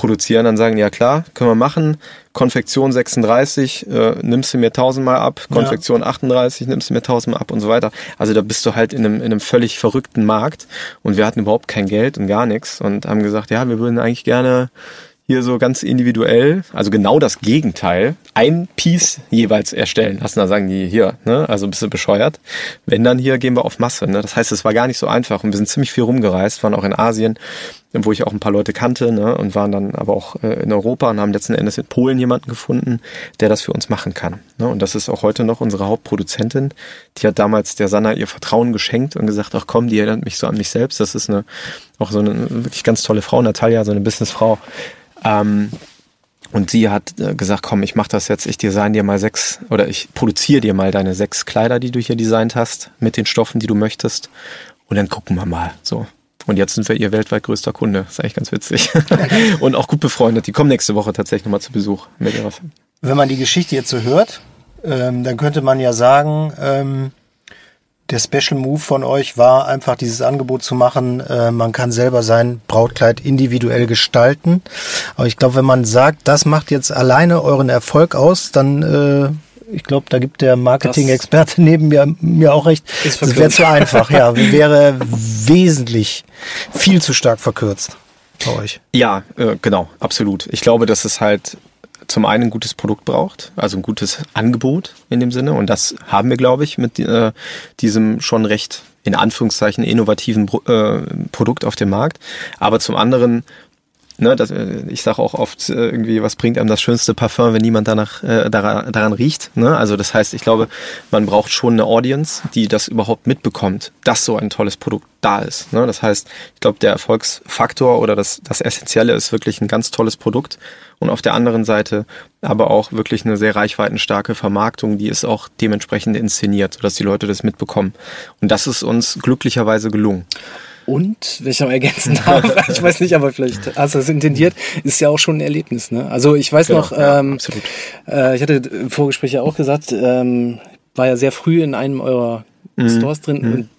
produzieren, dann sagen, ja klar, können wir machen. Konfektion 36, äh, nimmst du mir tausendmal ab, Konfektion ja. 38, nimmst du mir tausendmal ab und so weiter. Also da bist du halt in einem, in einem völlig verrückten Markt und wir hatten überhaupt kein Geld und gar nichts und haben gesagt, ja, wir würden eigentlich gerne hier so ganz individuell, also genau das Gegenteil, ein Piece jeweils erstellen lassen. Da sagen die hier, ne, also ein bisschen bescheuert. Wenn dann hier gehen wir auf Masse. Ne? Das heißt, es war gar nicht so einfach und wir sind ziemlich viel rumgereist, waren auch in Asien, wo ich auch ein paar Leute kannte ne, und waren dann aber auch äh, in Europa und haben letzten Endes in Polen jemanden gefunden, der das für uns machen kann. Ne? Und das ist auch heute noch unsere Hauptproduzentin. Die hat damals der Sanna ihr Vertrauen geschenkt und gesagt, ach komm, die erinnert mich so an mich selbst. Das ist eine auch so eine wirklich ganz tolle Frau, Natalia, so eine Businessfrau. Ähm, und sie hat äh, gesagt, komm, ich mach das jetzt, ich design dir mal sechs oder ich produziere dir mal deine sechs Kleider, die du hier designt hast, mit den Stoffen, die du möchtest. Und dann gucken wir mal. So. Und jetzt sind wir ihr weltweit größter Kunde. Das ist eigentlich ganz witzig. und auch gut befreundet. Die kommen nächste Woche tatsächlich nochmal zu Besuch mit ihrer Film. Wenn man die Geschichte jetzt so hört, ähm, dann könnte man ja sagen, ähm, der Special Move von euch war einfach dieses Angebot zu machen, äh, man kann selber sein Brautkleid individuell gestalten. Aber ich glaube, wenn man sagt, das macht jetzt alleine euren Erfolg aus, dann äh, ich glaube, da gibt der Marketing-Experte neben mir, mir auch recht. Das wäre zu einfach, ja. Wäre wesentlich viel zu stark verkürzt bei euch. Ja, äh, genau, absolut. Ich glaube, dass es halt zum einen ein gutes Produkt braucht, also ein gutes Angebot in dem Sinne. Und das haben wir, glaube ich, mit äh, diesem schon recht in Anführungszeichen innovativen äh, Produkt auf dem Markt. Aber zum anderen Ne, das, äh, ich sage auch oft äh, irgendwie, was bringt einem das schönste Parfum, wenn niemand danach äh, daran, daran riecht. Ne? Also das heißt, ich glaube, man braucht schon eine Audience, die das überhaupt mitbekommt, dass so ein tolles Produkt da ist. Ne? Das heißt, ich glaube, der Erfolgsfaktor oder das, das Essentielle ist wirklich ein ganz tolles Produkt und auf der anderen Seite aber auch wirklich eine sehr reichweitenstarke Vermarktung, die ist auch dementsprechend inszeniert, sodass die Leute das mitbekommen. Und das ist uns glücklicherweise gelungen. Und, wenn ich noch ergänzen darf, ich weiß nicht, aber vielleicht hast du das intendiert, ist ja auch schon ein Erlebnis. Ne? Also ich weiß genau, noch, ähm, äh, ich hatte im Vorgespräch ja auch gesagt, ähm, war ja sehr früh in einem eurer mhm. Stores drin mhm. und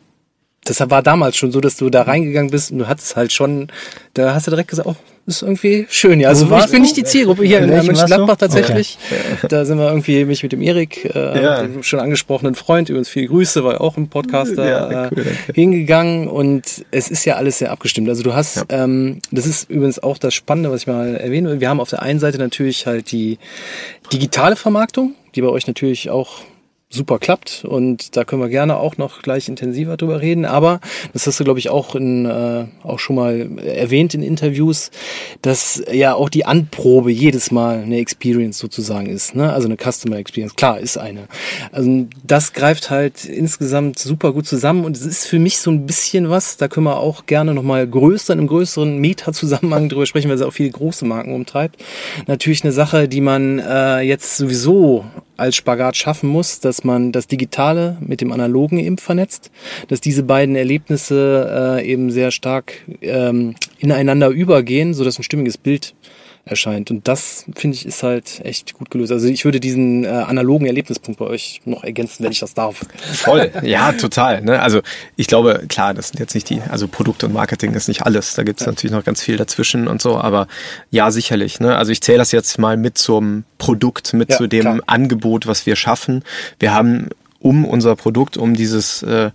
das war damals schon so, dass du da reingegangen bist und du hattest halt schon, da hast du direkt gesagt, oh, ist irgendwie schön. Ja, also ich bin nicht die Zielgruppe hier in Mönchengladbach tatsächlich. Okay. Da sind wir irgendwie mich mit dem Erik, äh, ja. dem schon angesprochenen Freund, übrigens viele Grüße, war auch im Podcaster ja, cool, äh, hingegangen und es ist ja alles sehr abgestimmt. Also du hast, ja. ähm, das ist übrigens auch das Spannende, was ich mal erwähnen will. Wir haben auf der einen Seite natürlich halt die digitale Vermarktung, die bei euch natürlich auch super klappt und da können wir gerne auch noch gleich intensiver drüber reden. Aber das hast du, glaube ich, auch in, äh, auch schon mal erwähnt in Interviews, dass ja auch die Anprobe jedes Mal eine Experience sozusagen ist, ne? Also eine Customer Experience. Klar, ist eine. Also das greift halt insgesamt super gut zusammen und es ist für mich so ein bisschen was. Da können wir auch gerne noch mal größer einem größeren Meta-Zusammenhang drüber sprechen, weil es auch viele große Marken umtreibt. Natürlich eine Sache, die man äh, jetzt sowieso als Spagat schaffen muss, dass man das Digitale mit dem Analogen eben vernetzt, dass diese beiden Erlebnisse äh, eben sehr stark ähm, ineinander übergehen, so dass ein stimmiges Bild erscheint. Und das, finde ich, ist halt echt gut gelöst. Also ich würde diesen äh, analogen Erlebnispunkt bei euch noch ergänzen, wenn ich das darf. Voll, ja, total. Ne? Also ich glaube, klar, das sind jetzt nicht die, also Produkt und Marketing ist nicht alles. Da gibt es ja. natürlich noch ganz viel dazwischen und so, aber ja, sicherlich. Ne? Also ich zähle das jetzt mal mit zum Produkt, mit ja, zu dem klar. Angebot, was wir schaffen. Wir haben um unser Produkt, um dieses äh,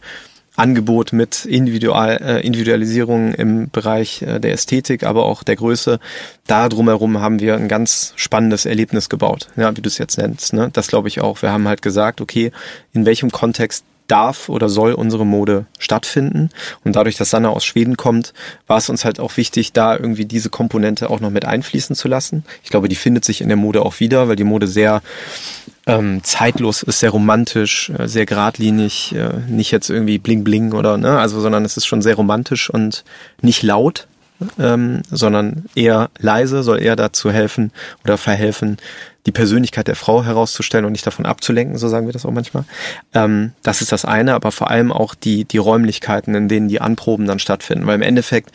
Angebot mit Individual, äh, Individualisierung im Bereich äh, der Ästhetik, aber auch der Größe. Da drumherum haben wir ein ganz spannendes Erlebnis gebaut, ja, wie du es jetzt nennst. Ne? Das glaube ich auch. Wir haben halt gesagt, okay, in welchem Kontext darf oder soll unsere Mode stattfinden. Und dadurch, dass Sanna aus Schweden kommt, war es uns halt auch wichtig, da irgendwie diese Komponente auch noch mit einfließen zu lassen. Ich glaube, die findet sich in der Mode auch wieder, weil die Mode sehr ähm, zeitlos ist, sehr romantisch, äh, sehr geradlinig, äh, nicht jetzt irgendwie bling bling oder ne, also sondern es ist schon sehr romantisch und nicht laut, ähm, sondern eher leise, soll eher dazu helfen oder verhelfen, die Persönlichkeit der Frau herauszustellen und nicht davon abzulenken, so sagen wir das auch manchmal. Ähm, das ist das eine, aber vor allem auch die, die Räumlichkeiten, in denen die Anproben dann stattfinden. Weil im Endeffekt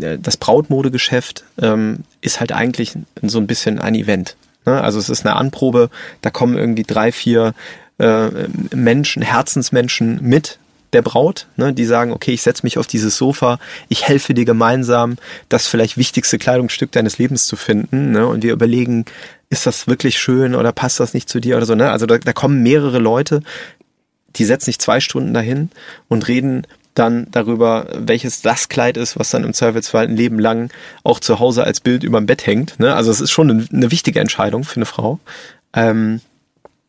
äh, das Brautmodegeschäft ähm, ist halt eigentlich so ein bisschen ein Event. Ne? Also es ist eine Anprobe, da kommen irgendwie drei, vier äh, Menschen, Herzensmenschen mit der Braut, ne, die sagen, okay, ich setze mich auf dieses Sofa, ich helfe dir gemeinsam, das vielleicht wichtigste Kleidungsstück deines Lebens zu finden. Ne, und wir überlegen, ist das wirklich schön oder passt das nicht zu dir oder so. Ne? Also da, da kommen mehrere Leute, die setzen sich zwei Stunden dahin und reden dann darüber, welches das Kleid ist, was dann im Zweifelsfall ein Leben lang auch zu Hause als Bild überm Bett hängt. Ne? Also es ist schon eine, eine wichtige Entscheidung für eine Frau. Ähm,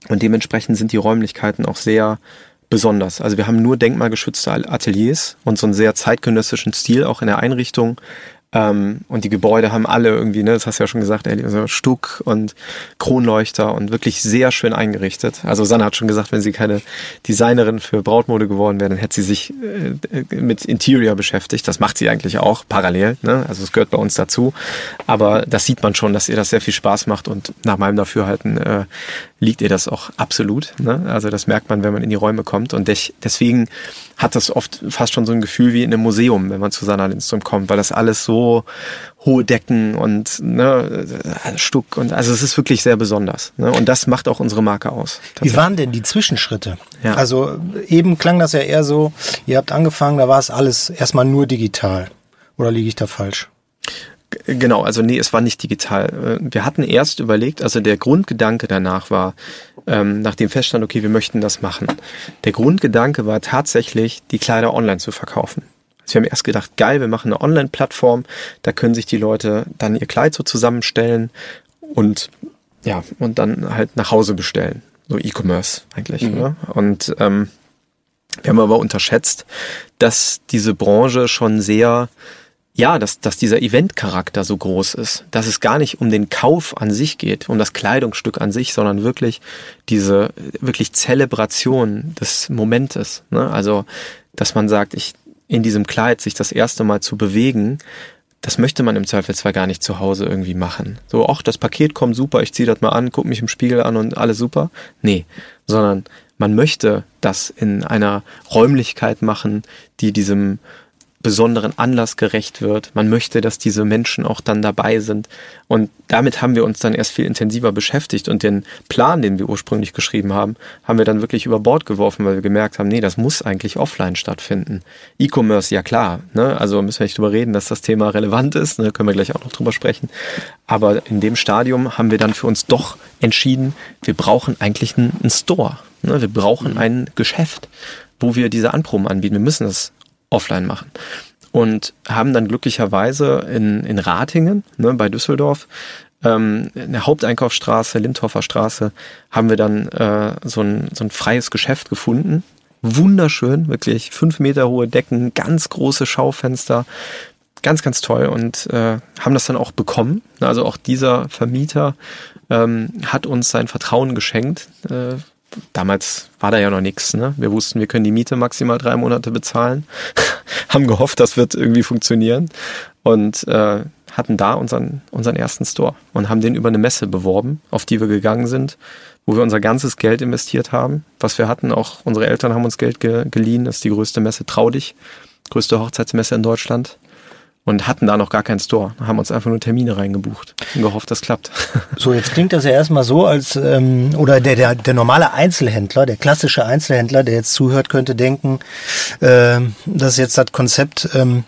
und dementsprechend sind die Räumlichkeiten auch sehr besonders. Also wir haben nur denkmalgeschützte Ateliers und so einen sehr zeitgenössischen Stil auch in der Einrichtung. Ähm, und die Gebäude haben alle irgendwie, ne, das hast du ja schon gesagt, also Stuck und Kronleuchter und wirklich sehr schön eingerichtet. Also Sanna hat schon gesagt, wenn sie keine Designerin für Brautmode geworden wäre, dann hätte sie sich äh, mit Interior beschäftigt. Das macht sie eigentlich auch parallel. Ne? Also es gehört bei uns dazu. Aber das sieht man schon, dass ihr das sehr viel Spaß macht und nach meinem Dafürhalten äh, liegt ihr das auch absolut. Ne? Also das merkt man, wenn man in die Räume kommt. Und deswegen hat das oft fast schon so ein Gefühl wie in einem Museum, wenn man zu Sanna Lindström kommt, weil das alles so hohe Decken und ne, Stuck und also es ist wirklich sehr besonders. Ne? Und das macht auch unsere Marke aus. Wie waren denn die Zwischenschritte? Ja. Also eben klang das ja eher so, ihr habt angefangen, da war es alles erstmal nur digital. Oder liege ich da falsch? Genau, also nee, es war nicht digital. Äh, wir hatten erst überlegt, also der Grundgedanke danach war, ähm, nachdem feststand, okay, wir möchten das machen. Der Grundgedanke war tatsächlich, die Kleider online zu verkaufen. Also wir haben erst gedacht, geil, wir machen eine Online-Plattform, da können sich die Leute dann ihr Kleid so zusammenstellen und ja, und dann halt nach Hause bestellen. So E-Commerce eigentlich. Mhm. Ne? Und ähm, wir haben aber unterschätzt, dass diese Branche schon sehr, ja, dass, dass dieser Eventcharakter so groß ist, dass es gar nicht um den Kauf an sich geht, um das Kleidungsstück an sich, sondern wirklich diese wirklich Zelebration des Momentes. Ne? Also, dass man sagt, ich in diesem Kleid sich das erste Mal zu bewegen, das möchte man im Zweifelsfall gar nicht zu Hause irgendwie machen. So, ach, das Paket kommt super, ich ziehe das mal an, guck mich im Spiegel an und alles super. Nee, sondern man möchte das in einer Räumlichkeit machen, die diesem besonderen Anlass gerecht wird. Man möchte, dass diese Menschen auch dann dabei sind. Und damit haben wir uns dann erst viel intensiver beschäftigt und den Plan, den wir ursprünglich geschrieben haben, haben wir dann wirklich über Bord geworfen, weil wir gemerkt haben, nee, das muss eigentlich offline stattfinden. E-Commerce, ja klar, ne? also müssen wir nicht drüber reden, dass das Thema relevant ist, ne? können wir gleich auch noch drüber sprechen. Aber in dem Stadium haben wir dann für uns doch entschieden, wir brauchen eigentlich einen, einen Store. Ne? Wir brauchen mhm. ein Geschäft, wo wir diese Anproben anbieten. Wir müssen es offline machen. Und haben dann glücklicherweise in, in Ratingen, ne, bei Düsseldorf, ähm, in der Haupteinkaufsstraße, Lindhoffer Straße, haben wir dann äh, so, ein, so ein freies Geschäft gefunden. Wunderschön, wirklich fünf Meter hohe Decken, ganz große Schaufenster, ganz, ganz toll und äh, haben das dann auch bekommen. Also auch dieser Vermieter ähm, hat uns sein Vertrauen geschenkt. Äh, damals war da ja noch nichts. Ne? Wir wussten, wir können die Miete maximal drei Monate bezahlen, haben gehofft, das wird irgendwie funktionieren und äh, hatten da unseren, unseren ersten Store und haben den über eine Messe beworben, auf die wir gegangen sind, wo wir unser ganzes Geld investiert haben, was wir hatten. Auch unsere Eltern haben uns Geld ge geliehen. Das ist die größte Messe, trau dich, größte Hochzeitsmesse in Deutschland und hatten da noch gar keinen Store. Haben uns einfach nur Termine reingebucht und gehofft, das klappt. So, jetzt klingt das ja erstmal so, als ähm, oder der, der, der normale Einzelhändler, der klassische Einzelhändler, der jetzt zuhört, könnte denken, äh, das ist jetzt das Konzept, ähm,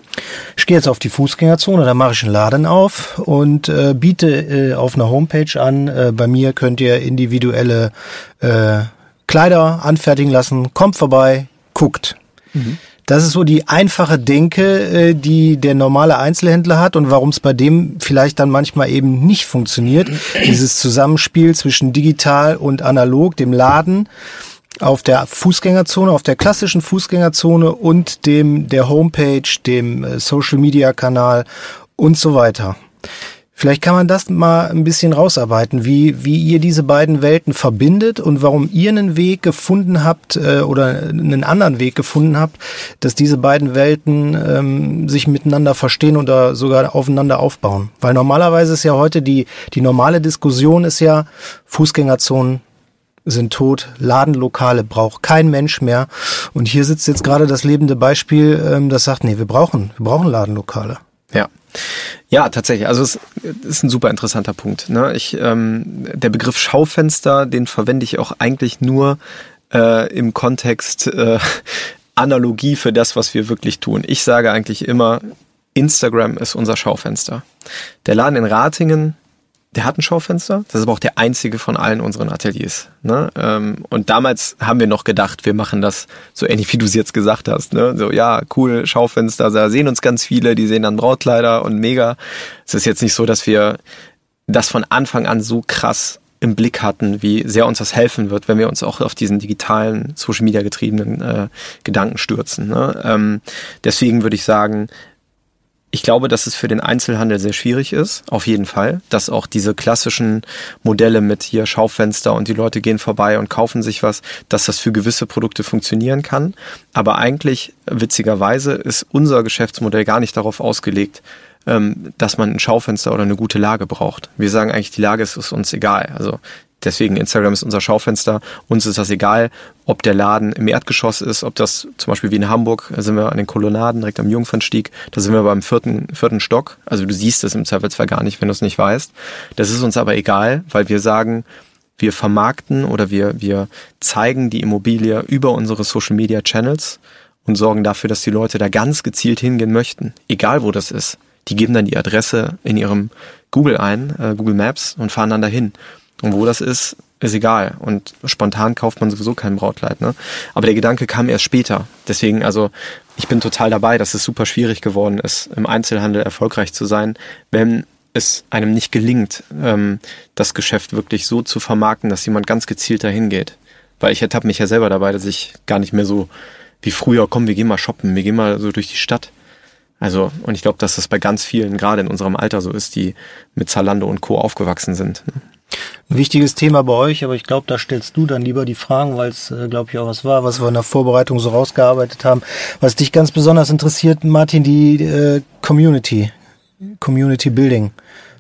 ich gehe jetzt auf die Fußgängerzone, da mache ich einen Laden auf und äh, biete äh, auf einer Homepage an, äh, bei mir könnt ihr individuelle äh, Kleider anfertigen lassen, kommt vorbei, guckt. Mhm. Das ist so die einfache Denke, äh, die der normale Einzelhändler hat und warum es bei dem vielleicht dann manchmal eben nicht funktioniert. Dieses Zusammenspiel zwischen digital und analog, dem Laden auf der Fußgängerzone, auf der klassischen Fußgängerzone und dem der Homepage, dem äh, Social Media Kanal und so weiter. Vielleicht kann man das mal ein bisschen rausarbeiten, wie, wie ihr diese beiden Welten verbindet und warum ihr einen Weg gefunden habt äh, oder einen anderen Weg gefunden habt, dass diese beiden Welten ähm, sich miteinander verstehen oder sogar aufeinander aufbauen. Weil normalerweise ist ja heute die, die normale Diskussion ist ja, Fußgängerzonen sind tot, Ladenlokale braucht kein Mensch mehr. Und hier sitzt jetzt gerade das lebende Beispiel, ähm, das sagt, nee, wir brauchen, wir brauchen Ladenlokale. Ja. Tatsächlich. Also es ist ein super interessanter Punkt. Ne? Ich, ähm, der Begriff Schaufenster, den verwende ich auch eigentlich nur äh, im Kontext äh, Analogie für das, was wir wirklich tun. Ich sage eigentlich immer, Instagram ist unser Schaufenster. Der Laden in Ratingen der hat ein Schaufenster. Das ist aber auch der einzige von allen unseren Ateliers. Ne? Ähm, und damals haben wir noch gedacht, wir machen das so ähnlich wie du es jetzt gesagt hast. Ne? So, ja, cool, Schaufenster, da sehen uns ganz viele, die sehen dann Brautkleider und mega. Es ist jetzt nicht so, dass wir das von Anfang an so krass im Blick hatten, wie sehr uns das helfen wird, wenn wir uns auch auf diesen digitalen, Social Media getriebenen äh, Gedanken stürzen. Ne? Ähm, deswegen würde ich sagen, ich glaube, dass es für den Einzelhandel sehr schwierig ist, auf jeden Fall, dass auch diese klassischen Modelle mit hier Schaufenster und die Leute gehen vorbei und kaufen sich was, dass das für gewisse Produkte funktionieren kann. Aber eigentlich, witzigerweise, ist unser Geschäftsmodell gar nicht darauf ausgelegt, ähm, dass man ein Schaufenster oder eine gute Lage braucht. Wir sagen eigentlich, die Lage ist uns egal. Also Deswegen Instagram ist unser Schaufenster. Uns ist das egal, ob der Laden im Erdgeschoss ist, ob das zum Beispiel wie in Hamburg, da sind wir an den Kolonnaden direkt am Jungfernstieg, da sind wir beim vierten, vierten Stock. Also du siehst es im Zweifelsfall gar nicht, wenn du es nicht weißt. Das ist uns aber egal, weil wir sagen, wir vermarkten oder wir, wir zeigen die Immobilie über unsere Social Media Channels und sorgen dafür, dass die Leute da ganz gezielt hingehen möchten. Egal wo das ist. Die geben dann die Adresse in ihrem Google ein, äh, Google Maps und fahren dann dahin. Und wo das ist, ist egal. Und spontan kauft man sowieso kein Brautkleid. Ne? Aber der Gedanke kam erst später. Deswegen, also ich bin total dabei, dass es super schwierig geworden ist, im Einzelhandel erfolgreich zu sein, wenn es einem nicht gelingt, ähm, das Geschäft wirklich so zu vermarkten, dass jemand ganz gezielt dahin geht. Weil ich ertappe mich ja selber dabei, dass ich gar nicht mehr so wie früher, komm, wir gehen mal shoppen, wir gehen mal so durch die Stadt. Also, und ich glaube, dass das bei ganz vielen, gerade in unserem Alter so ist, die mit Zalando und Co. aufgewachsen sind. Ein wichtiges Thema bei euch, aber ich glaube, da stellst du dann lieber die Fragen, weil es, äh, glaube ich, auch was war, was wir in der Vorbereitung so rausgearbeitet haben. Was dich ganz besonders interessiert, Martin, die äh, Community, Community Building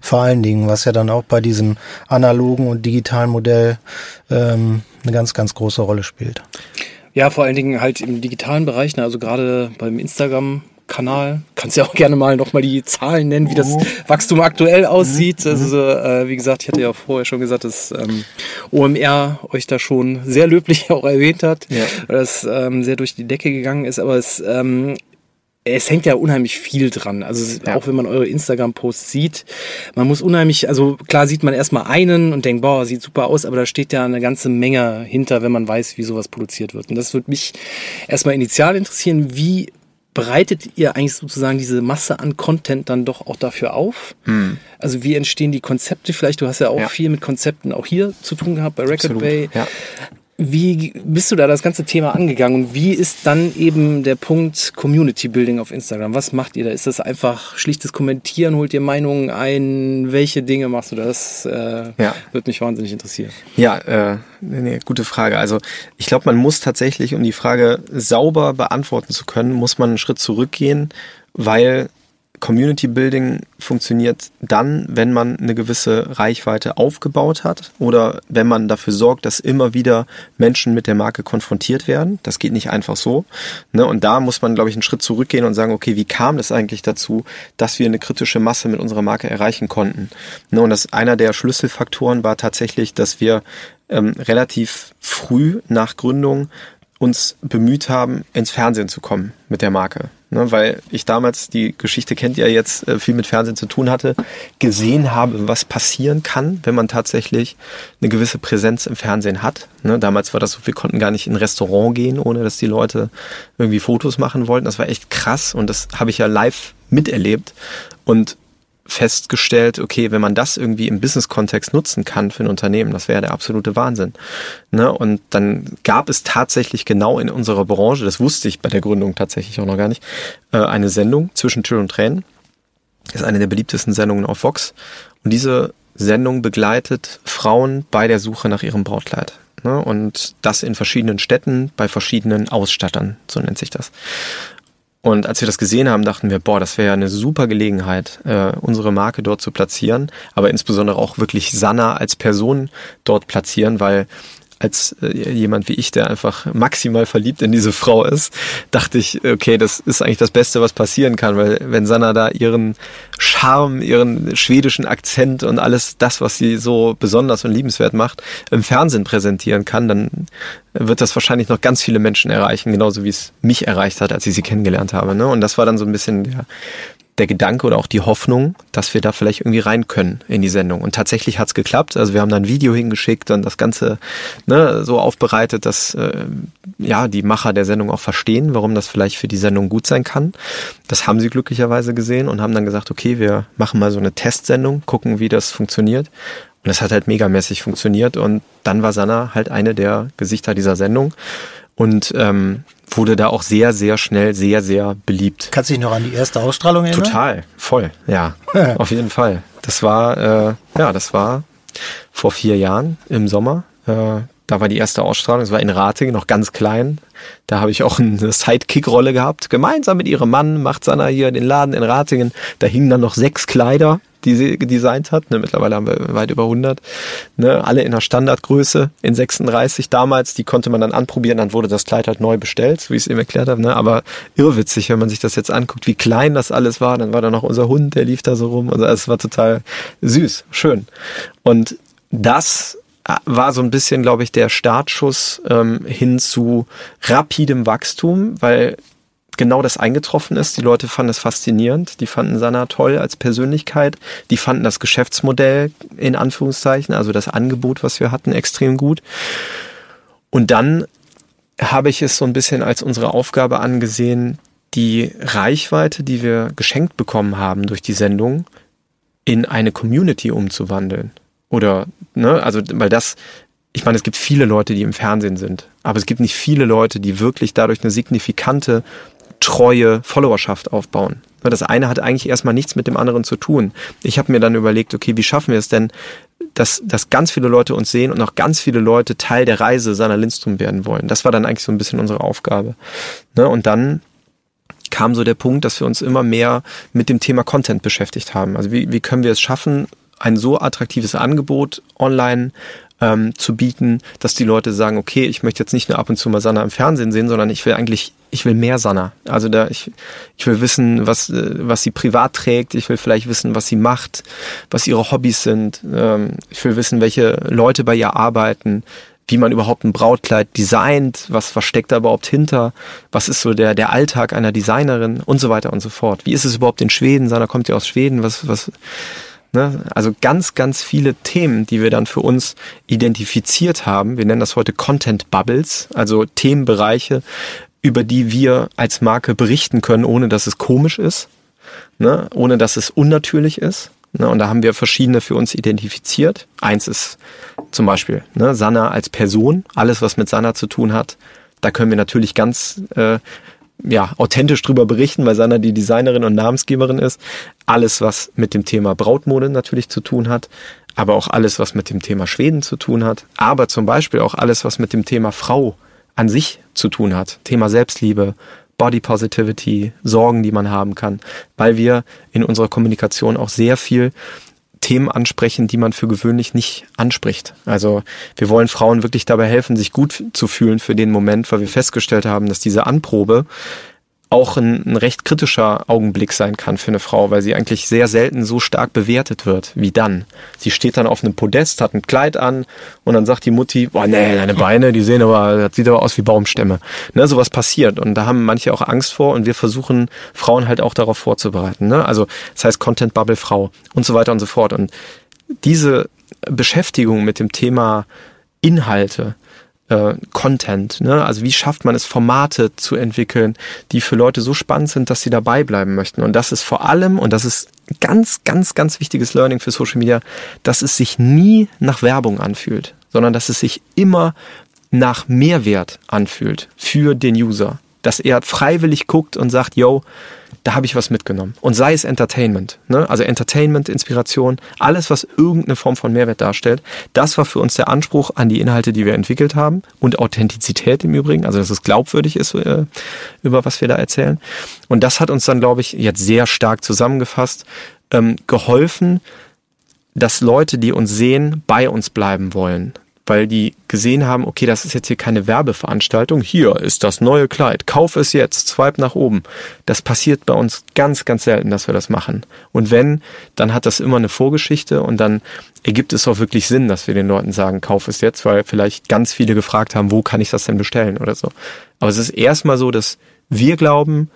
vor allen Dingen, was ja dann auch bei diesem analogen und digitalen Modell ähm, eine ganz, ganz große Rolle spielt. Ja, vor allen Dingen halt im digitalen Bereich, ne, also gerade beim Instagram Kanal. Kannst ja auch gerne mal nochmal die Zahlen nennen, wie das oh. Wachstum aktuell aussieht. Mhm. Also, äh, wie gesagt, ich hatte ja vorher schon gesagt, dass ähm, OMR euch da schon sehr löblich auch erwähnt hat, ja. weil das ähm, sehr durch die Decke gegangen ist. Aber es ähm, es hängt ja unheimlich viel dran. Also ja. auch wenn man eure Instagram-Posts sieht, man muss unheimlich, also klar sieht man erstmal einen und denkt, boah, sieht super aus, aber da steht ja eine ganze Menge hinter, wenn man weiß, wie sowas produziert wird. Und das würde mich erstmal initial interessieren, wie bereitet ihr eigentlich sozusagen diese Masse an Content dann doch auch dafür auf? Hm. Also wie entstehen die Konzepte? Vielleicht, du hast ja auch ja. viel mit Konzepten auch hier zu tun gehabt bei Record Absolut. Bay. Ja. Wie bist du da das ganze Thema angegangen und wie ist dann eben der Punkt Community Building auf Instagram? Was macht ihr da? Ist das einfach schlichtes Kommentieren? Holt ihr Meinungen ein? Welche Dinge machst du da? Das äh, ja. würde mich wahnsinnig interessieren. Ja, äh, nee, gute Frage. Also ich glaube, man muss tatsächlich, um die Frage sauber beantworten zu können, muss man einen Schritt zurückgehen, weil Community Building funktioniert dann, wenn man eine gewisse Reichweite aufgebaut hat oder wenn man dafür sorgt, dass immer wieder Menschen mit der Marke konfrontiert werden. Das geht nicht einfach so. Ne? Und da muss man, glaube ich, einen Schritt zurückgehen und sagen, okay, wie kam das eigentlich dazu, dass wir eine kritische Masse mit unserer Marke erreichen konnten? Ne? Und das einer der Schlüsselfaktoren war tatsächlich, dass wir ähm, relativ früh nach Gründung uns bemüht haben, ins Fernsehen zu kommen mit der Marke. Ne, weil ich damals, die Geschichte kennt ihr jetzt, äh, viel mit Fernsehen zu tun hatte, gesehen habe, was passieren kann, wenn man tatsächlich eine gewisse Präsenz im Fernsehen hat. Ne, damals war das so, wir konnten gar nicht in ein Restaurant gehen, ohne dass die Leute irgendwie Fotos machen wollten. Das war echt krass und das habe ich ja live miterlebt. Und festgestellt, okay, wenn man das irgendwie im Business-Kontext nutzen kann für ein Unternehmen, das wäre der absolute Wahnsinn. Ne? Und dann gab es tatsächlich genau in unserer Branche, das wusste ich bei der Gründung tatsächlich auch noch gar nicht, äh, eine Sendung zwischen Tür und Tränen. Das ist eine der beliebtesten Sendungen auf Vox. Und diese Sendung begleitet Frauen bei der Suche nach ihrem Brautkleid. Ne? Und das in verschiedenen Städten, bei verschiedenen Ausstattern, so nennt sich das. Und als wir das gesehen haben, dachten wir, boah, das wäre ja eine super Gelegenheit, äh, unsere Marke dort zu platzieren, aber insbesondere auch wirklich Sanna als Person dort platzieren, weil als äh, jemand wie ich, der einfach maximal verliebt in diese Frau ist, dachte ich, okay, das ist eigentlich das Beste, was passieren kann, weil wenn Sanna da ihren Charme, ihren schwedischen Akzent und alles das, was sie so besonders und liebenswert macht, im Fernsehen präsentieren kann, dann wird das wahrscheinlich noch ganz viele Menschen erreichen, genauso wie es mich erreicht hat, als ich sie kennengelernt habe. Ne? Und das war dann so ein bisschen der, der Gedanke oder auch die Hoffnung, dass wir da vielleicht irgendwie rein können in die Sendung. Und tatsächlich hat's geklappt. Also wir haben da ein Video hingeschickt und das Ganze ne, so aufbereitet, dass äh, ja die Macher der Sendung auch verstehen, warum das vielleicht für die Sendung gut sein kann. Das haben sie glücklicherweise gesehen und haben dann gesagt, okay, wir machen mal so eine Testsendung, gucken, wie das funktioniert. Und das hat halt megamäßig funktioniert. Und dann war Sanna halt eine der Gesichter dieser Sendung. Und ähm, wurde da auch sehr, sehr schnell sehr, sehr beliebt. Kannst du dich noch an die erste Ausstrahlung erinnern? Total, voll, ja, auf jeden Fall. Das war, äh, ja, das war vor vier Jahren im Sommer. Äh, da war die erste Ausstrahlung, es war in Ratingen, noch ganz klein. Da habe ich auch eine Sidekick-Rolle gehabt. Gemeinsam mit ihrem Mann macht Sanna hier den Laden in Ratingen. Da hingen dann noch sechs Kleider die sie gedesignt hat. Ne, mittlerweile haben wir weit über 100. Ne, alle in der Standardgröße in 36 damals. Die konnte man dann anprobieren. Dann wurde das Kleid halt neu bestellt, so wie ich es eben erklärt habe. Ne? Aber irrwitzig, wenn man sich das jetzt anguckt, wie klein das alles war. Dann war da noch unser Hund, der lief da so rum. Also es war total süß, schön. Und das war so ein bisschen, glaube ich, der Startschuss ähm, hin zu rapidem Wachstum, weil genau das eingetroffen ist. Die Leute fanden es faszinierend, die fanden Sana toll als Persönlichkeit, die fanden das Geschäftsmodell in Anführungszeichen, also das Angebot, was wir hatten, extrem gut. Und dann habe ich es so ein bisschen als unsere Aufgabe angesehen, die Reichweite, die wir geschenkt bekommen haben durch die Sendung, in eine Community umzuwandeln. Oder, ne, also, weil das, ich meine, es gibt viele Leute, die im Fernsehen sind, aber es gibt nicht viele Leute, die wirklich dadurch eine signifikante, treue Followerschaft aufbauen. Das eine hat eigentlich erstmal nichts mit dem anderen zu tun. Ich habe mir dann überlegt, okay, wie schaffen wir es denn, dass, dass ganz viele Leute uns sehen und auch ganz viele Leute Teil der Reise seiner Lindstrom werden wollen. Das war dann eigentlich so ein bisschen unsere Aufgabe. Ne? Und dann kam so der Punkt, dass wir uns immer mehr mit dem Thema Content beschäftigt haben. Also wie, wie können wir es schaffen, ein so attraktives Angebot online ähm, zu bieten, dass die Leute sagen, okay, ich möchte jetzt nicht nur ab und zu mal Sanna im Fernsehen sehen, sondern ich will eigentlich, ich will mehr Sanna. Also da, ich, ich will wissen, was, äh, was sie privat trägt, ich will vielleicht wissen, was sie macht, was ihre Hobbys sind, ähm, ich will wissen, welche Leute bei ihr arbeiten, wie man überhaupt ein Brautkleid designt, was, was steckt da überhaupt hinter, was ist so der, der Alltag einer Designerin und so weiter und so fort. Wie ist es überhaupt in Schweden? Sanna kommt ja aus Schweden, was, was, Ne? Also ganz, ganz viele Themen, die wir dann für uns identifiziert haben. Wir nennen das heute Content Bubbles, also Themenbereiche, über die wir als Marke berichten können, ohne dass es komisch ist, ne? ohne dass es unnatürlich ist. Ne? Und da haben wir verschiedene für uns identifiziert. Eins ist zum Beispiel ne, Sanna als Person, alles was mit Sanna zu tun hat. Da können wir natürlich ganz äh, ja, authentisch drüber berichten, weil Sanna die Designerin und Namensgeberin ist. Alles, was mit dem Thema Brautmode natürlich zu tun hat, aber auch alles, was mit dem Thema Schweden zu tun hat, aber zum Beispiel auch alles, was mit dem Thema Frau an sich zu tun hat. Thema Selbstliebe, Body Positivity, Sorgen, die man haben kann, weil wir in unserer Kommunikation auch sehr viel Themen ansprechen, die man für gewöhnlich nicht anspricht. Also wir wollen Frauen wirklich dabei helfen, sich gut zu fühlen für den Moment, weil wir festgestellt haben, dass diese Anprobe auch ein, ein, recht kritischer Augenblick sein kann für eine Frau, weil sie eigentlich sehr selten so stark bewertet wird wie dann. Sie steht dann auf einem Podest, hat ein Kleid an und dann sagt die Mutti, boah, nee, deine Beine, die sehen aber, das sieht aber aus wie Baumstämme. Ne, sowas passiert und da haben manche auch Angst vor und wir versuchen Frauen halt auch darauf vorzubereiten. Ne? Also das heißt Content Bubble Frau und so weiter und so fort. Und diese Beschäftigung mit dem Thema Inhalte, äh, Content. Ne? Also wie schafft man es, Formate zu entwickeln, die für Leute so spannend sind, dass sie dabei bleiben möchten. Und das ist vor allem, und das ist ganz, ganz, ganz wichtiges Learning für Social Media, dass es sich nie nach Werbung anfühlt, sondern dass es sich immer nach Mehrwert anfühlt für den User. Dass er freiwillig guckt und sagt, yo, da habe ich was mitgenommen. Und sei es Entertainment, ne? also Entertainment, Inspiration, alles, was irgendeine Form von Mehrwert darstellt, das war für uns der Anspruch an die Inhalte, die wir entwickelt haben und Authentizität im Übrigen, also dass es glaubwürdig ist, äh, über was wir da erzählen. Und das hat uns dann, glaube ich, jetzt sehr stark zusammengefasst, ähm, geholfen, dass Leute, die uns sehen, bei uns bleiben wollen weil die gesehen haben, okay, das ist jetzt hier keine Werbeveranstaltung. Hier ist das neue Kleid. Kauf es jetzt. Swipe nach oben. Das passiert bei uns ganz, ganz selten, dass wir das machen. Und wenn, dann hat das immer eine Vorgeschichte und dann ergibt es auch wirklich Sinn, dass wir den Leuten sagen, kauf es jetzt, weil vielleicht ganz viele gefragt haben, wo kann ich das denn bestellen oder so. Aber es ist erstmal so, dass wir glauben,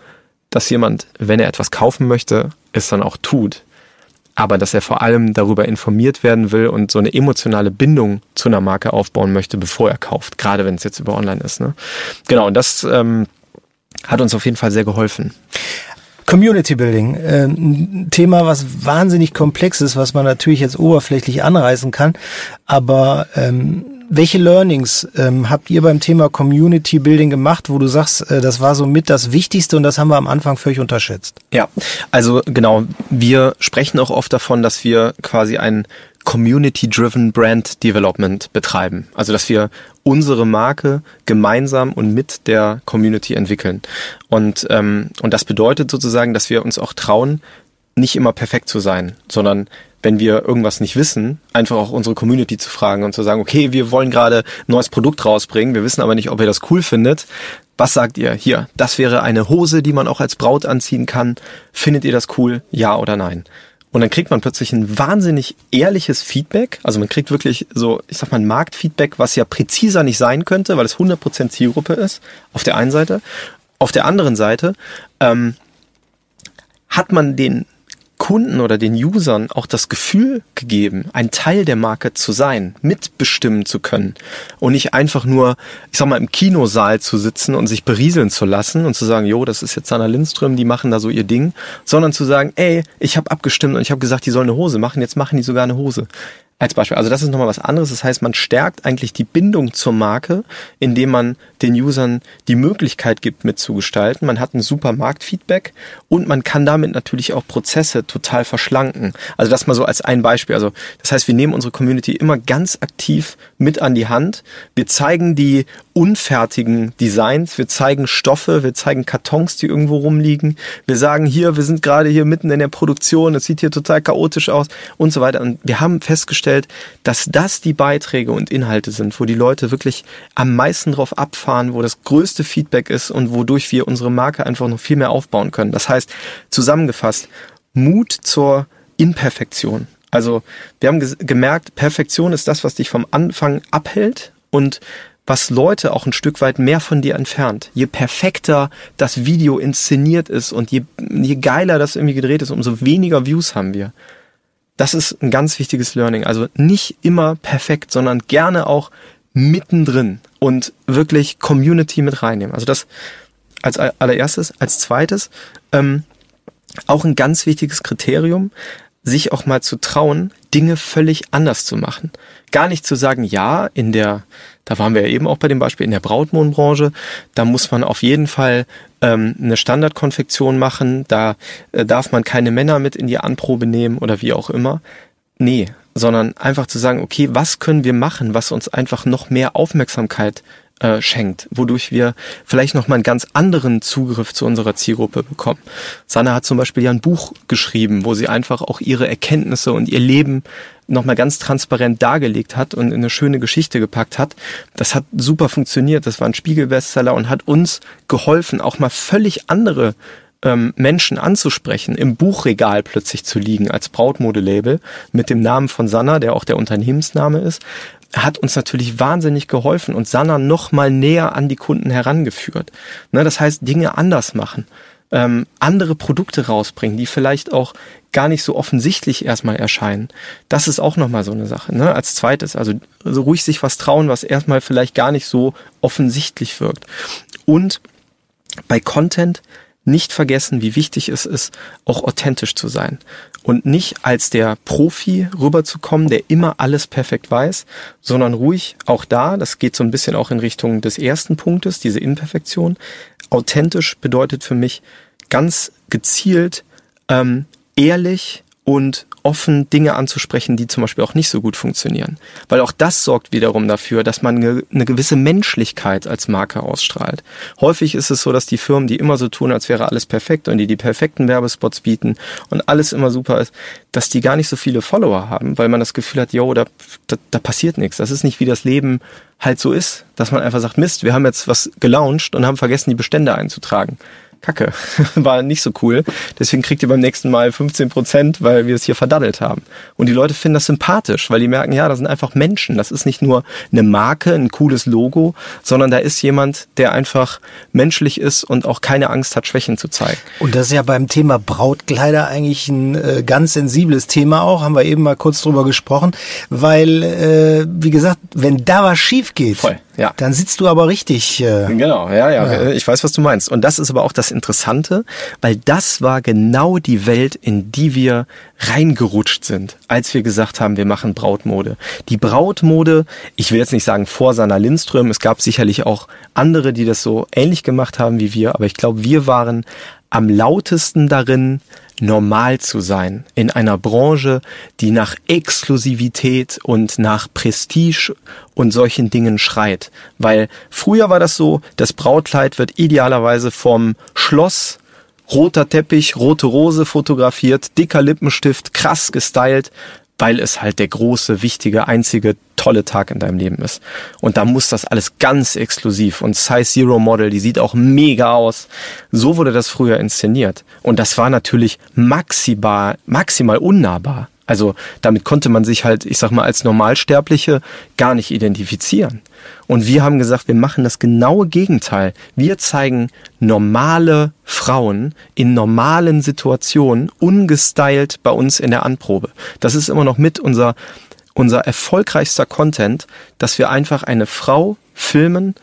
dass jemand, wenn er etwas kaufen möchte, es dann auch tut aber dass er vor allem darüber informiert werden will und so eine emotionale Bindung zu einer Marke aufbauen möchte, bevor er kauft, gerade wenn es jetzt über Online ist. Ne? Genau, und das ähm, hat uns auf jeden Fall sehr geholfen. Community Building, äh, ein Thema, was wahnsinnig komplex ist, was man natürlich jetzt oberflächlich anreißen kann, aber ähm, welche Learnings ähm, habt ihr beim Thema Community Building gemacht, wo du sagst, äh, das war so mit das Wichtigste und das haben wir am Anfang völlig unterschätzt? Ja, also genau, wir sprechen auch oft davon, dass wir quasi ein Community-driven Brand Development betreiben. Also dass wir unsere Marke gemeinsam und mit der Community entwickeln. Und, ähm, und das bedeutet sozusagen, dass wir uns auch trauen, nicht immer perfekt zu sein, sondern wenn wir irgendwas nicht wissen, einfach auch unsere Community zu fragen und zu sagen, okay, wir wollen gerade ein neues Produkt rausbringen, wir wissen aber nicht, ob ihr das cool findet. Was sagt ihr? Hier, das wäre eine Hose, die man auch als Braut anziehen kann. Findet ihr das cool? Ja oder nein? Und dann kriegt man plötzlich ein wahnsinnig ehrliches Feedback. Also man kriegt wirklich so, ich sag mal, ein Marktfeedback, was ja präziser nicht sein könnte, weil es 100% Zielgruppe ist, auf der einen Seite. Auf der anderen Seite ähm, hat man den Kunden oder den Usern auch das Gefühl gegeben, ein Teil der Marke zu sein, mitbestimmen zu können und nicht einfach nur, ich sag mal, im Kinosaal zu sitzen und sich berieseln zu lassen und zu sagen, jo, das ist jetzt Sanna Lindström, die machen da so ihr Ding, sondern zu sagen, ey, ich habe abgestimmt und ich habe gesagt, die sollen eine Hose machen, jetzt machen die sogar eine Hose. Als Beispiel. Also das ist nochmal was anderes. Das heißt, man stärkt eigentlich die Bindung zur Marke, indem man den Usern die Möglichkeit gibt, mitzugestalten. Man hat ein super Marktfeedback und man kann damit natürlich auch Prozesse total verschlanken. Also das mal so als ein Beispiel. Also das heißt, wir nehmen unsere Community immer ganz aktiv mit an die Hand. Wir zeigen die unfertigen Designs, wir zeigen Stoffe, wir zeigen Kartons, die irgendwo rumliegen. Wir sagen hier, wir sind gerade hier mitten in der Produktion, es sieht hier total chaotisch aus und so weiter. Und wir haben festgestellt, dass das die Beiträge und Inhalte sind, wo die Leute wirklich am meisten drauf abfahren, wo das größte Feedback ist und wodurch wir unsere Marke einfach noch viel mehr aufbauen können. Das heißt, zusammengefasst, Mut zur Imperfektion. Also wir haben gemerkt, Perfektion ist das, was dich vom Anfang abhält und was Leute auch ein Stück weit mehr von dir entfernt. Je perfekter das Video inszeniert ist und je, je geiler das irgendwie gedreht ist, umso weniger Views haben wir. Das ist ein ganz wichtiges Learning. Also nicht immer perfekt, sondern gerne auch mittendrin und wirklich Community mit reinnehmen. Also das als allererstes. Als zweites, ähm, auch ein ganz wichtiges Kriterium, sich auch mal zu trauen, Dinge völlig anders zu machen. Gar nicht zu sagen, ja, in der da waren wir ja eben auch bei dem Beispiel in der Brautmohnbranche. Da muss man auf jeden Fall ähm, eine Standardkonfektion machen. Da äh, darf man keine Männer mit in die Anprobe nehmen oder wie auch immer. Nee, sondern einfach zu sagen, okay, was können wir machen, was uns einfach noch mehr Aufmerksamkeit äh, schenkt, wodurch wir vielleicht noch mal einen ganz anderen Zugriff zu unserer Zielgruppe bekommen. Sanna hat zum Beispiel ja ein Buch geschrieben, wo sie einfach auch ihre Erkenntnisse und ihr Leben nochmal ganz transparent dargelegt hat und in eine schöne Geschichte gepackt hat. Das hat super funktioniert. Das war ein Spiegelbestseller und hat uns geholfen, auch mal völlig andere ähm, Menschen anzusprechen, im Buchregal plötzlich zu liegen als Brautmodelabel mit dem Namen von Sanna, der auch der Unternehmensname ist, hat uns natürlich wahnsinnig geholfen und Sanna noch mal näher an die Kunden herangeführt. Ne, das heißt, Dinge anders machen, ähm, andere Produkte rausbringen, die vielleicht auch gar nicht so offensichtlich erstmal erscheinen. Das ist auch nochmal so eine Sache. Ne? Als zweites, also, also ruhig sich was trauen, was erstmal vielleicht gar nicht so offensichtlich wirkt. Und bei Content nicht vergessen, wie wichtig es ist, auch authentisch zu sein und nicht als der Profi rüberzukommen, der immer alles perfekt weiß, sondern ruhig auch da, das geht so ein bisschen auch in Richtung des ersten Punktes, diese Imperfektion. Authentisch bedeutet für mich ganz gezielt, ähm, ehrlich und offen Dinge anzusprechen, die zum Beispiel auch nicht so gut funktionieren. Weil auch das sorgt wiederum dafür, dass man eine gewisse Menschlichkeit als Marke ausstrahlt. Häufig ist es so, dass die Firmen, die immer so tun, als wäre alles perfekt und die die perfekten Werbespots bieten und alles immer super ist, dass die gar nicht so viele Follower haben, weil man das Gefühl hat, yo, da, da, da passiert nichts. Das ist nicht wie das Leben halt so ist, dass man einfach sagt, Mist, wir haben jetzt was gelauncht und haben vergessen, die Bestände einzutragen. Kacke, war nicht so cool. Deswegen kriegt ihr beim nächsten Mal 15 Prozent, weil wir es hier verdaddelt haben. Und die Leute finden das sympathisch, weil die merken, ja, das sind einfach Menschen. Das ist nicht nur eine Marke, ein cooles Logo, sondern da ist jemand, der einfach menschlich ist und auch keine Angst hat, Schwächen zu zeigen. Und das ist ja beim Thema Brautkleider eigentlich ein äh, ganz sensibles Thema auch, haben wir eben mal kurz drüber gesprochen, weil, äh, wie gesagt, wenn da was schief geht, Voll ja. Dann sitzt du aber richtig. Äh, genau, ja, ja, ja, Ich weiß, was du meinst. Und das ist aber auch das Interessante, weil das war genau die Welt, in die wir reingerutscht sind, als wir gesagt haben, wir machen Brautmode. Die Brautmode, ich will jetzt nicht sagen vor Sanna Lindström, es gab sicherlich auch andere, die das so ähnlich gemacht haben wie wir, aber ich glaube, wir waren am lautesten darin, normal zu sein in einer Branche, die nach Exklusivität und nach Prestige und solchen Dingen schreit. Weil früher war das so, das Brautkleid wird idealerweise vom Schloss roter Teppich, rote Rose fotografiert, dicker Lippenstift, krass gestylt, weil es halt der große, wichtige, einzige, tolle Tag in deinem Leben ist. Und da muss das alles ganz exklusiv und Size Zero Model, die sieht auch mega aus. So wurde das früher inszeniert. Und das war natürlich maximal, maximal unnahbar. Also damit konnte man sich halt, ich sag mal, als Normalsterbliche gar nicht identifizieren. Und wir haben gesagt, wir machen das genaue Gegenteil. Wir zeigen normale Frauen in normalen Situationen, ungestylt bei uns in der Anprobe. Das ist immer noch mit unser, unser erfolgreichster Content, dass wir einfach eine Frau filmen,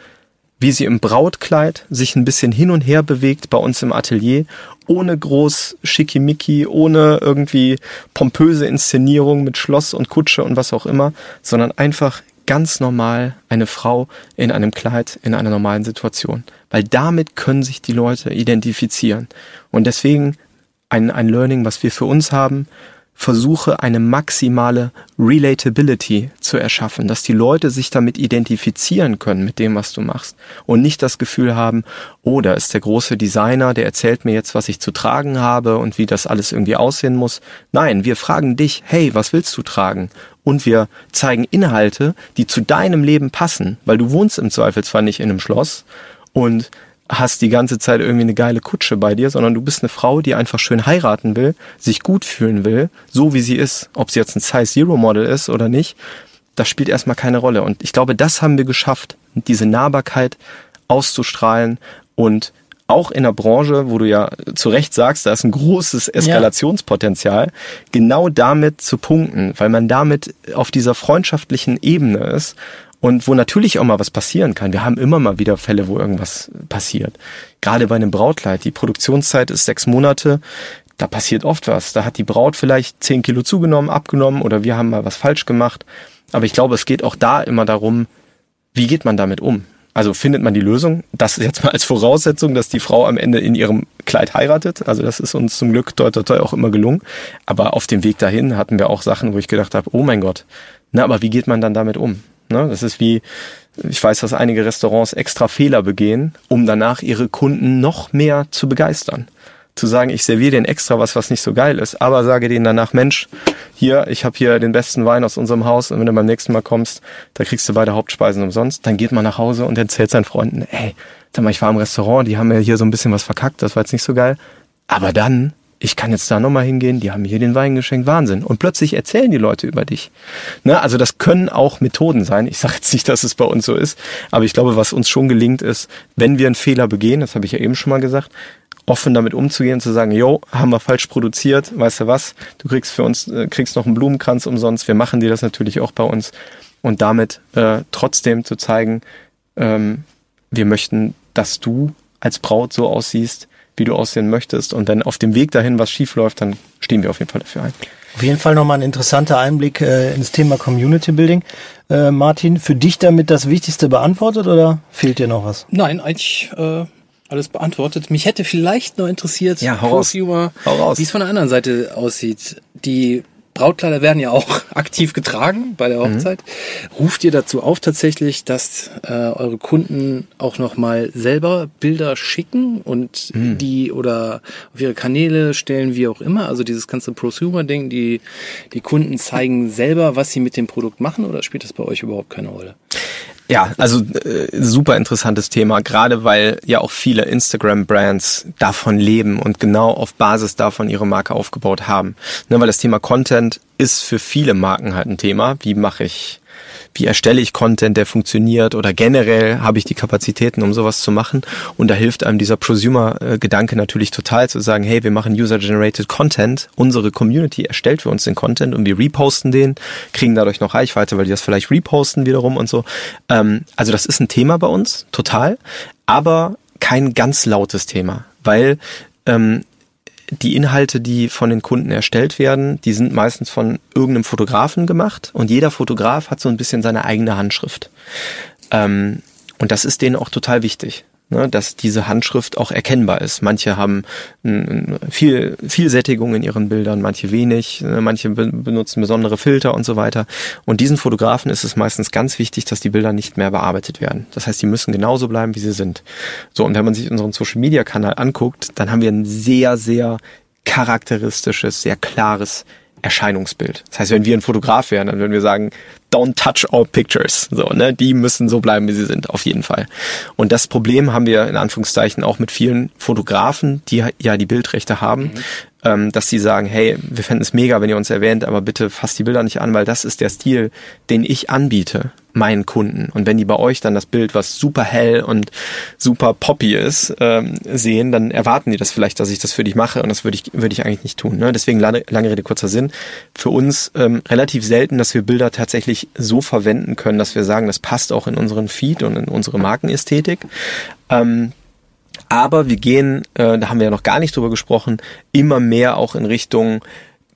wie sie im Brautkleid sich ein bisschen hin und her bewegt bei uns im Atelier, ohne groß Schickimicki, ohne irgendwie pompöse Inszenierung mit Schloss und Kutsche und was auch immer, sondern einfach ganz normal eine Frau in einem Kleid in einer normalen Situation. Weil damit können sich die Leute identifizieren. Und deswegen ein, ein Learning, was wir für uns haben, versuche eine maximale Relatability zu erschaffen, dass die Leute sich damit identifizieren können mit dem, was du machst und nicht das Gefühl haben, oh, da ist der große Designer, der erzählt mir jetzt, was ich zu tragen habe und wie das alles irgendwie aussehen muss. Nein, wir fragen dich, hey, was willst du tragen? Und wir zeigen Inhalte, die zu deinem Leben passen, weil du wohnst im Zweifelsfall nicht in einem Schloss und hast die ganze Zeit irgendwie eine geile Kutsche bei dir, sondern du bist eine Frau, die einfach schön heiraten will, sich gut fühlen will, so wie sie ist. Ob sie jetzt ein Size Zero Model ist oder nicht, das spielt erstmal keine Rolle. Und ich glaube, das haben wir geschafft, diese Nahbarkeit auszustrahlen und auch in der Branche, wo du ja zu Recht sagst, da ist ein großes Eskalationspotenzial, ja. genau damit zu punkten, weil man damit auf dieser freundschaftlichen Ebene ist und wo natürlich auch mal was passieren kann. Wir haben immer mal wieder Fälle, wo irgendwas passiert. Gerade bei einem Brautkleid. Die Produktionszeit ist sechs Monate. Da passiert oft was. Da hat die Braut vielleicht zehn Kilo zugenommen, abgenommen oder wir haben mal was falsch gemacht. Aber ich glaube, es geht auch da immer darum, wie geht man damit um? Also findet man die Lösung? Das jetzt mal als Voraussetzung, dass die Frau am Ende in ihrem Kleid heiratet. Also das ist uns zum Glück toi, toi, toi auch immer gelungen. Aber auf dem Weg dahin hatten wir auch Sachen, wo ich gedacht habe, oh mein Gott, na, aber wie geht man dann damit um? Ne? Das ist wie, ich weiß, dass einige Restaurants extra Fehler begehen, um danach ihre Kunden noch mehr zu begeistern. Zu sagen, ich serviere denen extra was, was nicht so geil ist, aber sage denen danach, Mensch, hier, ich habe hier den besten Wein aus unserem Haus und wenn du beim nächsten Mal kommst, da kriegst du beide Hauptspeisen umsonst. Dann geht man nach Hause und erzählt seinen Freunden, ey, sag mal, ich war im Restaurant, die haben mir hier so ein bisschen was verkackt, das war jetzt nicht so geil. Aber dann ich kann jetzt da nochmal hingehen, die haben mir hier den Wein geschenkt, Wahnsinn. Und plötzlich erzählen die Leute über dich. Ne? Also das können auch Methoden sein. Ich sage jetzt nicht, dass es bei uns so ist, aber ich glaube, was uns schon gelingt ist, wenn wir einen Fehler begehen, das habe ich ja eben schon mal gesagt, offen damit umzugehen, zu sagen, jo, haben wir falsch produziert, weißt du was, du kriegst für uns, äh, kriegst noch einen Blumenkranz umsonst, wir machen dir das natürlich auch bei uns und damit äh, trotzdem zu zeigen, ähm, wir möchten, dass du als Braut so aussiehst, wie du aussehen möchtest. Und wenn auf dem Weg dahin was schief läuft, dann stehen wir auf jeden Fall dafür ein. Auf jeden Fall nochmal ein interessanter Einblick äh, ins Thema Community Building. Äh, Martin, für dich damit das Wichtigste beantwortet oder fehlt dir noch was? Nein, eigentlich äh, alles beantwortet. Mich hätte vielleicht noch interessiert, ja, hau raus. wie es von der anderen Seite aussieht. Die Brautkleider werden ja auch aktiv getragen bei der mhm. Hochzeit. Mhm. Ruft ihr dazu auf tatsächlich, dass äh, eure Kunden auch nochmal selber Bilder schicken und mhm. die oder auf ihre Kanäle stellen, wie auch immer? Also dieses ganze Prosumer-Ding, die, die Kunden zeigen selber, was sie mit dem Produkt machen oder spielt das bei euch überhaupt keine Rolle? Ja, also äh, super interessantes Thema, gerade weil ja auch viele Instagram-Brands davon leben und genau auf Basis davon ihre Marke aufgebaut haben. Ne, weil das Thema Content ist für viele Marken halt ein Thema. Wie mache ich wie erstelle ich Content, der funktioniert oder generell habe ich die Kapazitäten, um sowas zu machen. Und da hilft einem dieser Prosumer-Gedanke natürlich total zu sagen, hey, wir machen User-Generated Content, unsere Community erstellt für uns den Content und wir reposten den, kriegen dadurch noch Reichweite, weil die das vielleicht reposten wiederum und so. Ähm, also das ist ein Thema bei uns, total, aber kein ganz lautes Thema, weil ähm, die Inhalte, die von den Kunden erstellt werden, die sind meistens von irgendeinem Fotografen gemacht und jeder Fotograf hat so ein bisschen seine eigene Handschrift. Ähm, und das ist denen auch total wichtig ne, dass diese Handschrift auch erkennbar ist. Manche haben viel, viel Sättigung in ihren Bildern, manche wenig, ne, manche benutzen besondere Filter und so weiter. Und diesen Fotografen ist es meistens ganz wichtig, dass die Bilder nicht mehr bearbeitet werden. Das heißt, die müssen genauso bleiben, wie sie sind. So, und wenn man sich unseren Social Media Kanal anguckt, dann haben wir ein sehr, sehr charakteristisches, sehr klares Erscheinungsbild. Das heißt, wenn wir ein Fotograf wären, dann würden wir sagen, don't touch all pictures. So, ne? Die müssen so bleiben, wie sie sind, auf jeden Fall. Und das Problem haben wir in Anführungszeichen auch mit vielen Fotografen, die ja die Bildrechte haben. Mhm. Ähm, dass sie sagen, hey, wir fänden es mega, wenn ihr uns erwähnt, aber bitte fasst die Bilder nicht an, weil das ist der Stil, den ich anbiete meinen Kunden. Und wenn die bei euch dann das Bild, was super hell und super poppy ist, ähm, sehen, dann erwarten die das vielleicht, dass ich das für dich mache und das würde ich, würde ich eigentlich nicht tun. Ne? Deswegen lange, lange Rede, kurzer Sinn. Für uns ähm, relativ selten, dass wir Bilder tatsächlich so verwenden können, dass wir sagen, das passt auch in unseren Feed und in unsere Markenästhetik. Ähm, aber wir gehen, äh, da haben wir ja noch gar nicht drüber gesprochen, immer mehr auch in Richtung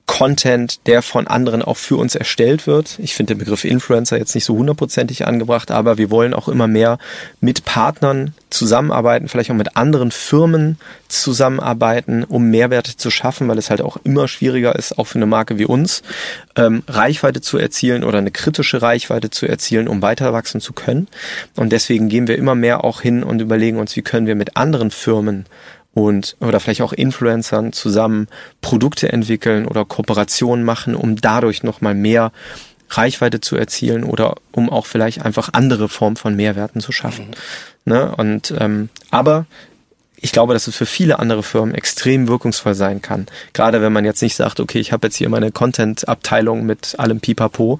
Content, der von anderen auch für uns erstellt wird. Ich finde den Begriff Influencer jetzt nicht so hundertprozentig angebracht, aber wir wollen auch immer mehr mit Partnern zusammenarbeiten, vielleicht auch mit anderen Firmen zusammenarbeiten, um Mehrwerte zu schaffen, weil es halt auch immer schwieriger ist, auch für eine Marke wie uns, ähm, Reichweite zu erzielen oder eine kritische Reichweite zu erzielen, um weiter wachsen zu können. Und deswegen gehen wir immer mehr auch hin und überlegen uns, wie können wir mit anderen Firmen und oder vielleicht auch Influencern zusammen Produkte entwickeln oder Kooperationen machen, um dadurch nochmal mehr Reichweite zu erzielen oder um auch vielleicht einfach andere Formen von Mehrwerten zu schaffen. Mhm. Ne? Und ähm, aber ich glaube, dass es für viele andere Firmen extrem wirkungsvoll sein kann. Gerade wenn man jetzt nicht sagt, okay, ich habe jetzt hier meine Content-Abteilung mit allem Pipapo,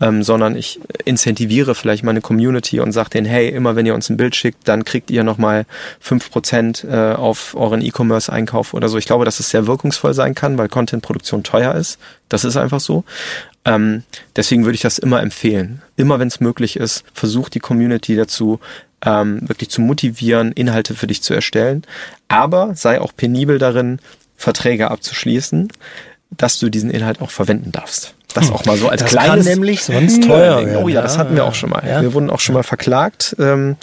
ähm, sondern ich incentiviere vielleicht meine Community und sage denen, hey, immer wenn ihr uns ein Bild schickt, dann kriegt ihr nochmal fünf Prozent äh, auf euren E-Commerce-Einkauf oder so. Ich glaube, dass es sehr wirkungsvoll sein kann, weil Content-Produktion teuer ist. Das ist einfach so. Ähm, deswegen würde ich das immer empfehlen. Immer wenn es möglich ist, versucht die Community dazu, ähm, wirklich zu motivieren, Inhalte für dich zu erstellen. Aber sei auch penibel darin, Verträge abzuschließen, dass du diesen Inhalt auch verwenden darfst. Das auch mal so als das kleines. kann nämlich sonst teuer werden. Oh ja, das hatten wir auch schon mal. Ja. Wir wurden auch schon mal verklagt. Ähm,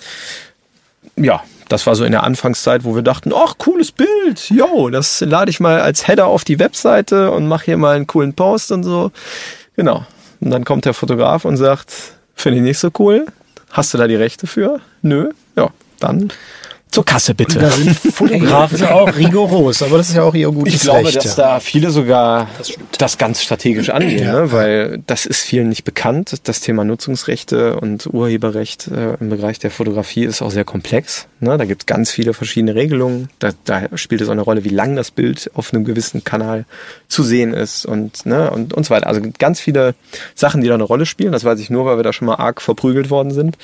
ja, das war so in der Anfangszeit, wo wir dachten, ach, cooles Bild, yo, das lade ich mal als Header auf die Webseite und mache hier mal einen coolen Post und so. Genau. Und dann kommt der Fotograf und sagt, finde ich nicht so cool. Hast du da die Rechte für? Nö. Ja, dann zur Kasse bitte. Da sind Fotografen auch rigoros, aber das ist ja auch ihr gutes Ich glaube, Recht. dass ja. da viele sogar das, ganz strategisch angehen, Ja. ne? weil das ist vielen nicht bekannt. Das Thema Nutzungsrechte und Urheberrecht äh, im Bereich der Fotografie ist auch sehr komplex. Ne? Da gibt es ganz viele verschiedene Regelungen. Da, da spielt es auch eine Rolle, wie lang das Bild auf einem gewissen Kanal zu sehen ist und, ne? und, und so weiter. Also ganz viele Sachen, die da eine Rolle spielen. Das weiß ich nur, weil wir da schon mal arg verprügelt worden sind.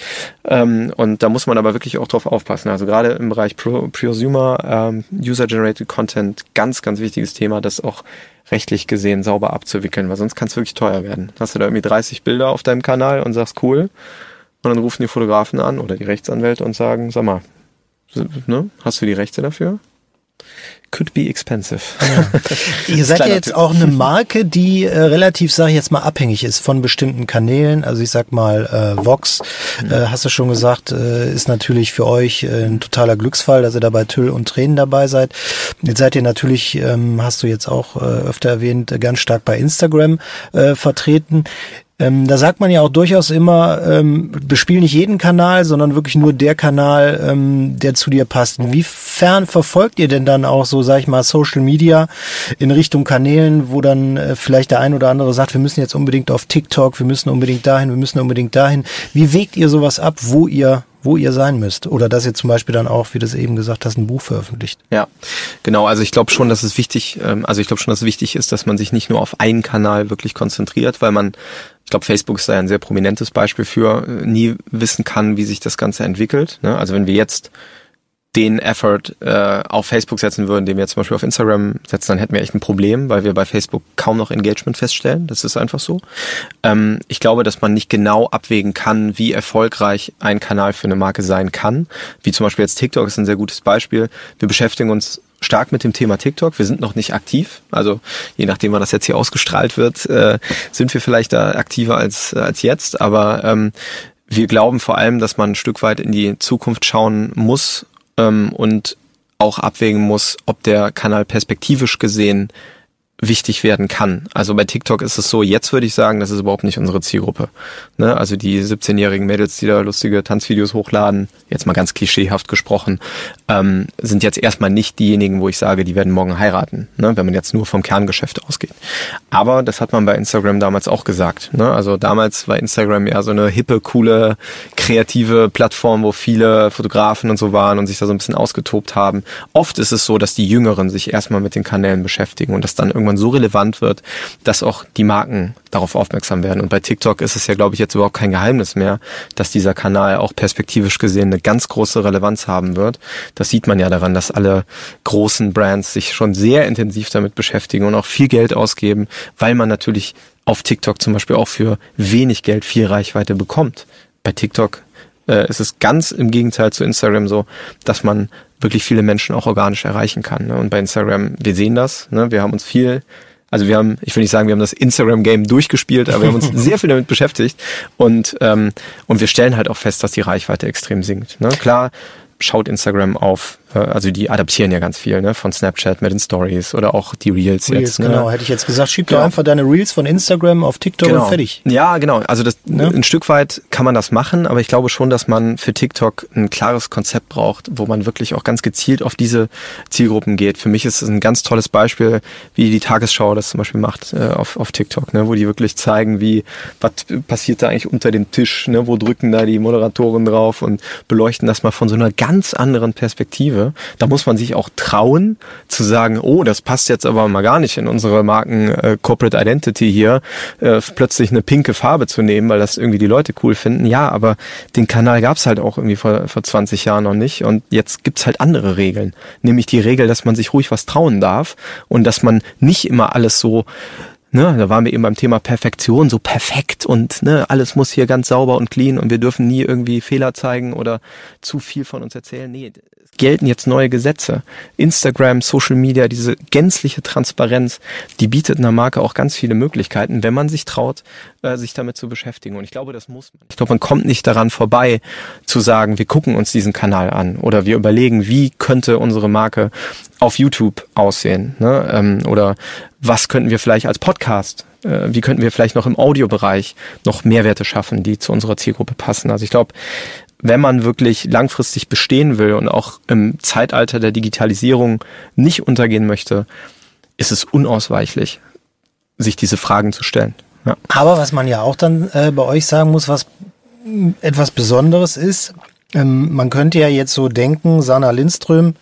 Ähm, und da muss man aber wirklich auch drauf aufpassen. Also gerade im Bereich Pro, Prosumer, ähm, User-Generated Content, ganz, ganz wichtiges Thema, das auch rechtlich gesehen sauber abzuwickeln, weil sonst kann es wirklich teuer werden. Hast du da irgendwie 30 Bilder auf deinem Kanal und sagst cool, und dann rufen die Fotografen an oder die Rechtsanwälte und sagen, sag mal, ne, hast du die Rechte dafür? Could be expensive. Ihr seid ja jetzt Tipp. auch eine Marke, die äh, relativ, sage ich jetzt mal, abhängig ist von bestimmten Kanälen. Also ich sag mal, äh, Vox, äh, hast du schon gesagt, äh, ist natürlich für euch äh, ein totaler Glücksfall, dass ihr dabei Tüll und Tränen dabei seid. Jetzt seid ihr natürlich, ähm, hast du jetzt auch äh, öfter erwähnt, äh, ganz stark bei Instagram äh, vertreten. Ähm, da sagt man ja auch durchaus immer, ähm, bespiel nicht jeden Kanal, sondern wirklich nur der Kanal, ähm, der zu dir passt. Inwiefern verfolgt ihr denn dann auch so, sag ich mal, Social Media in Richtung Kanälen, wo dann äh, vielleicht der ein oder andere sagt, wir müssen jetzt unbedingt auf TikTok, wir müssen unbedingt dahin, wir müssen unbedingt dahin. Wie wägt ihr sowas ab, wo ihr wo ihr sein müsst. Oder dass ihr zum Beispiel dann auch, wie du es eben gesagt hast, ein Buch veröffentlicht. Ja, genau. Also ich glaube schon, dass es wichtig, ähm, also ich glaube schon, dass es wichtig ist, dass man sich nicht nur auf einen Kanal wirklich konzentriert, weil man, ich glaube, Facebook ist da ja ein sehr prominentes Beispiel für, äh, nie wissen kann, wie sich das Ganze entwickelt. Ne? Also wenn wir jetzt den Effort äh, auf Facebook setzen würden, den wir zum Beispiel auf Instagram setzen, dann hätten wir echt ein Problem, weil wir bei Facebook kaum noch Engagement feststellen. Das ist einfach so. Ähm, ich glaube, dass man nicht genau abwägen kann, wie erfolgreich ein Kanal für eine Marke sein kann. Wie zum Beispiel jetzt TikTok ist ein sehr gutes Beispiel. Wir beschäftigen uns stark mit dem Thema TikTok. Wir sind noch nicht aktiv. Also je nachdem, wann das jetzt hier ausgestrahlt wird, äh, sind wir vielleicht da aktiver als, als jetzt. Aber ähm, wir glauben vor allem, dass man ein Stück weit in die Zukunft schauen muss ähm, und auch abwägen muss, ob der Kanal perspektivisch gesehen wichtig werden kann. Also bei TikTok ist es so, jetzt würde ich sagen, das ist überhaupt nicht unsere Zielgruppe. Ne? Also die 17-jährigen Mädels, die da lustige Tanzvideos hochladen, jetzt mal ganz klischeehaft gesprochen, ähm, sind jetzt erstmal nicht diejenigen, wo ich sage, die werden morgen heiraten, ne? wenn man jetzt nur vom Kerngeschäft ausgeht. Aber das hat man bei Instagram damals auch gesagt. Ne? Also damals war Instagram ja so eine hippe, coole, kreative Plattform, wo viele Fotografen und so waren und sich da so ein bisschen ausgetobt haben. Oft ist es so, dass die Jüngeren sich erstmal mit den Kanälen beschäftigen und das dann irgendwann so relevant wird, dass auch die Marken darauf aufmerksam werden. Und bei TikTok ist es ja, glaube ich, jetzt überhaupt kein Geheimnis mehr, dass dieser Kanal auch perspektivisch gesehen eine ganz große Relevanz haben wird. Das sieht man ja daran, dass alle großen Brands sich schon sehr intensiv damit beschäftigen und auch viel Geld ausgeben, weil man natürlich auf TikTok zum Beispiel auch für wenig Geld viel Reichweite bekommt. Bei TikTok äh, ist es ganz im Gegenteil zu Instagram so, dass man wirklich viele Menschen auch organisch erreichen kann. Ne? Und bei Instagram, wir sehen das, ne? wir haben uns viel also wir haben, ich will nicht sagen, wir haben das Instagram-Game durchgespielt, aber wir haben uns sehr viel damit beschäftigt und, ähm, und wir stellen halt auch fest, dass die Reichweite extrem sinkt. Ne? Klar, schaut Instagram auf also die adaptieren ja ganz viel, ne, von Snapchat mit den Stories oder auch die Reels, Reels jetzt. Ne? Genau, hätte ich jetzt gesagt, schieb genau. doch einfach deine Reels von Instagram auf TikTok genau. und fertig. Ja, genau. Also das ne? ein Stück weit kann man das machen, aber ich glaube schon, dass man für TikTok ein klares Konzept braucht, wo man wirklich auch ganz gezielt auf diese Zielgruppen geht. Für mich ist es ein ganz tolles Beispiel, wie die Tagesschau das zum Beispiel macht äh, auf, auf TikTok, ne, wo die wirklich zeigen, wie was passiert da eigentlich unter dem Tisch, ne, wo drücken da die Moderatoren drauf und beleuchten das mal von so einer ganz anderen Perspektive. Da muss man sich auch trauen zu sagen, oh, das passt jetzt aber mal gar nicht in unsere Marken äh, Corporate Identity hier, äh, plötzlich eine pinke Farbe zu nehmen, weil das irgendwie die Leute cool finden. Ja, aber den Kanal gab's halt auch irgendwie vor, vor 20 Jahren noch nicht und jetzt gibt's halt andere Regeln. Nämlich die Regel, dass man sich ruhig was trauen darf und dass man nicht immer alles so Ne, da waren wir eben beim Thema Perfektion, so perfekt und ne, alles muss hier ganz sauber und clean und wir dürfen nie irgendwie Fehler zeigen oder zu viel von uns erzählen. Nee, gelten jetzt neue Gesetze. Instagram, Social Media, diese gänzliche Transparenz, die bietet einer Marke auch ganz viele Möglichkeiten, wenn man sich traut, äh, sich damit zu beschäftigen. Und ich glaube, das muss man. Ich glaube, man kommt nicht daran vorbei, zu sagen, wir gucken uns diesen Kanal an oder wir überlegen, wie könnte unsere Marke auf YouTube aussehen ne? Ähm, oder was könnten wir vielleicht als Podcast äh, wie könnten wir vielleicht noch im Audiobereich noch Mehrwerte schaffen, die zu unserer Zielgruppe passen. Also ich glaube, wenn man wirklich langfristig bestehen will und auch im Zeitalter der Digitalisierung nicht untergehen möchte, ist es unausweichlich, sich diese Fragen zu stellen. Ja. Aber was man ja auch dann äh, bei euch sagen muss, was etwas Besonderes ist, ähm, man könnte ja jetzt so denken, Sana Lindström,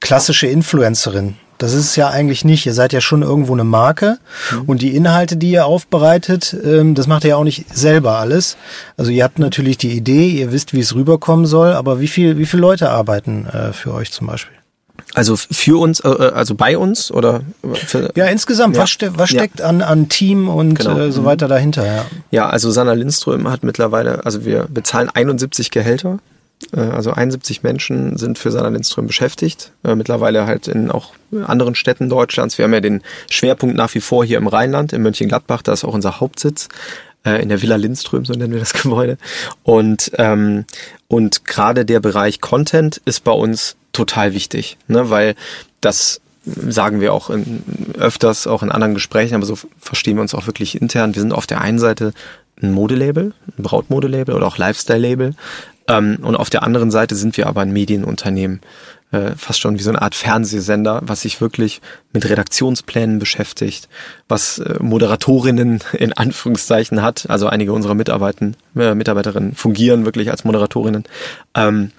klassische Influencerin. Das ist es ja eigentlich nicht. Ihr seid ja schon irgendwo eine Marke mhm. und die Inhalte, die ihr aufbereitet, ähm, das macht ihr ja auch nicht selber alles. Also ihr habt natürlich die Idee, ihr wisst, wie es rüberkommen soll, aber wie viel, wie viele Leute arbeiten äh, für euch zum Beispiel? Also für uns, äh, äh, also bei uns oder? Für, ja, insgesamt. Ja. Was, ste was steckt ja. an, an Team und genau. so weiter dahinter? Ja. ja, also Sanna Lindström hat mittlerweile, also wir bezahlen 71 Gehälter also 71 Menschen sind für Sanna Lindström beschäftigt. Äh, mittlerweile halt in auch anderen Städten Deutschlands. Wir haben ja den Schwerpunkt nach wie vor hier im Rheinland, in Mönchengladbach. Da ist auch unser Hauptsitz äh, in der Villa Lindström, so nennen wir das Gebäude. Und, ähm, und gerade der Bereich Content ist bei uns total wichtig, ne? weil das sagen wir auch in, öfters, auch in anderen Gesprächen, aber so verstehen wir uns auch wirklich intern. Wir sind auf der einen Seite ein Modelabel, ein Brautmodelabel oder auch Lifestyle-Label. Ähm, und auf der anderen Seite sind wir aber ein Medienunternehmen, äh, fast schon wie so eine Art Fernsehsender, was sich wirklich mit Redaktionsplänen beschäftigt, was äh, Moderatorinnen in Anführungszeichen hat. Also einige unserer Mitarbeiter, äh, Mitarbeiterinnen fungieren wirklich als Moderatorinnen. Ähm,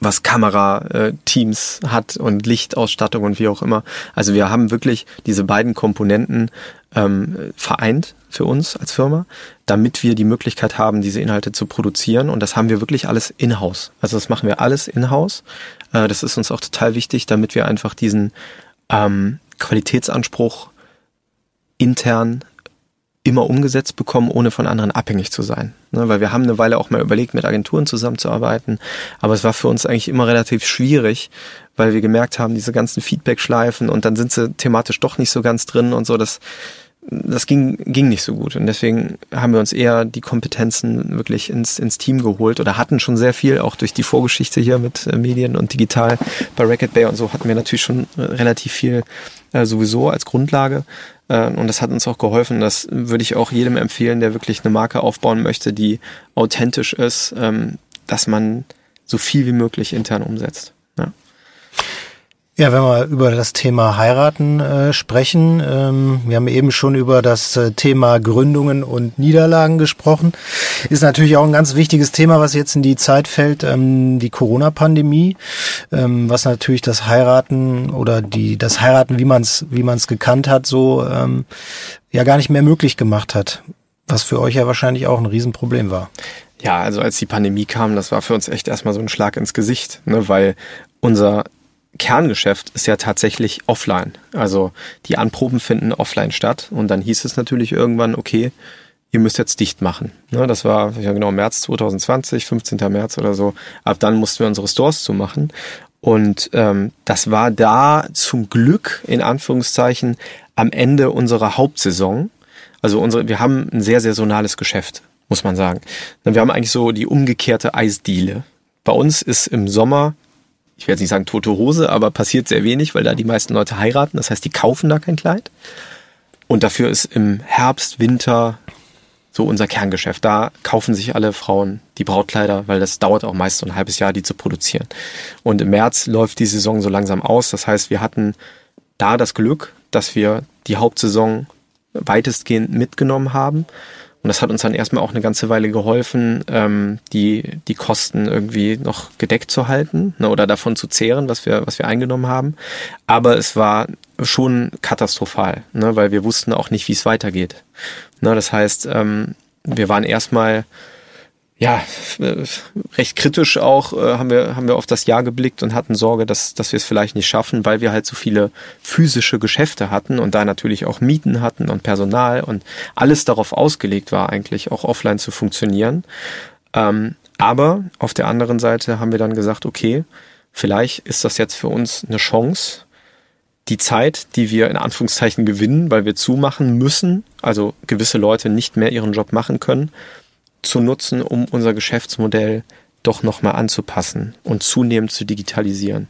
was Kamerateams äh, hat und Lichtausstattung und wie auch immer. Also wir haben wirklich diese beiden Komponenten ähm, vereint für uns als Firma, damit wir die Möglichkeit haben, diese Inhalte zu produzieren. Und das haben wir wirklich alles in-house. Also das machen wir alles in-house. Äh, das ist uns auch total wichtig, damit wir einfach diesen ähm, Qualitätsanspruch intern immer umgesetzt bekommen, ohne von anderen abhängig zu sein. Ne, weil wir haben eine Weile auch mal überlegt, mit Agenturen zusammenzuarbeiten, aber es war für uns eigentlich immer relativ schwierig, weil wir gemerkt haben, diese ganzen Feedback-Schleifen und dann sind sie thematisch doch nicht so ganz drin und so, das das ging, ging nicht so gut. Und deswegen haben wir uns eher die Kompetenzen wirklich ins, ins Team geholt oder hatten schon sehr viel, auch durch die Vorgeschichte hier mit äh, Medien und digital bei Racket Bay und so hatten wir natürlich schon äh, relativ viel äh, sowieso als Grundlage. Äh, und das hat uns auch geholfen. Das würde ich auch jedem empfehlen, der wirklich eine Marke aufbauen möchte, die authentisch ist, ähm, dass man so viel wie möglich intern umsetzt. Ja. Ja, wenn wir über das Thema Heiraten äh, sprechen, ähm, wir haben eben schon über das äh, Thema Gründungen und Niederlagen gesprochen, ist natürlich auch ein ganz wichtiges Thema, was jetzt in die Zeit fällt, ähm, die Corona-Pandemie, ähm, was natürlich das Heiraten oder die das Heiraten, wie man es wie man es gekannt hat, so ähm, ja gar nicht mehr möglich gemacht hat, was für euch ja wahrscheinlich auch ein Riesenproblem war. Ja, also als die Pandemie kam, das war für uns echt erstmal so ein Schlag ins Gesicht, ne, weil unser Kerngeschäft ist ja tatsächlich offline. Also die Anproben finden offline statt. Und dann hieß es natürlich irgendwann, okay, ihr müsst jetzt dicht machen. Ne, das war ja genau März 2020, 15. März oder so. Ab dann mussten wir unsere Stores zumachen. Und ähm, das war da zum Glück in Anführungszeichen am Ende unserer Hauptsaison. Also unsere, wir haben ein sehr saisonales Geschäft, muss man sagen. Wir haben eigentlich so die umgekehrte Eisdiele. Bei uns ist im Sommer ich werde nicht sagen tote Hose, aber passiert sehr wenig, weil da die meisten Leute heiraten. Das heißt, die kaufen da kein Kleid. Und dafür ist im Herbst, Winter so unser Kerngeschäft. Da kaufen sich alle Frauen die Brautkleider, weil das dauert auch meist so ein halbes Jahr, die zu produzieren. Und im März läuft die Saison so langsam aus. Das heißt, wir hatten da das Glück, dass wir die Hauptsaison weitestgehend mitgenommen haben und das hat uns dann erstmal auch eine ganze Weile geholfen, ähm, die, die Kosten irgendwie noch gedeckt zu halten ne, oder davon zu zehren, was wir, was wir eingenommen haben. Aber es war schon katastrophal, ne, weil wir wussten auch nicht, wie es weitergeht. Ne, das heißt, ähm, wir waren erstmal ja, äh, recht kritisch auch äh, haben wir haben wir auf das Jahr geblickt und hatten Sorge, dass dass wir es vielleicht nicht schaffen, weil wir halt so viele physische Geschäfte hatten und da natürlich auch Mieten hatten und Personal und alles darauf ausgelegt war eigentlich auch offline zu funktionieren. Ähm, aber auf der anderen Seite haben wir dann gesagt, okay, vielleicht ist das jetzt für uns eine Chance, die Zeit, die wir in Anführungszeichen gewinnen, weil wir zumachen müssen, also gewisse Leute nicht mehr ihren Job machen können, zu nutzen, um unser Geschäftsmodell doch nochmal anzupassen und zunehmend zu digitalisieren.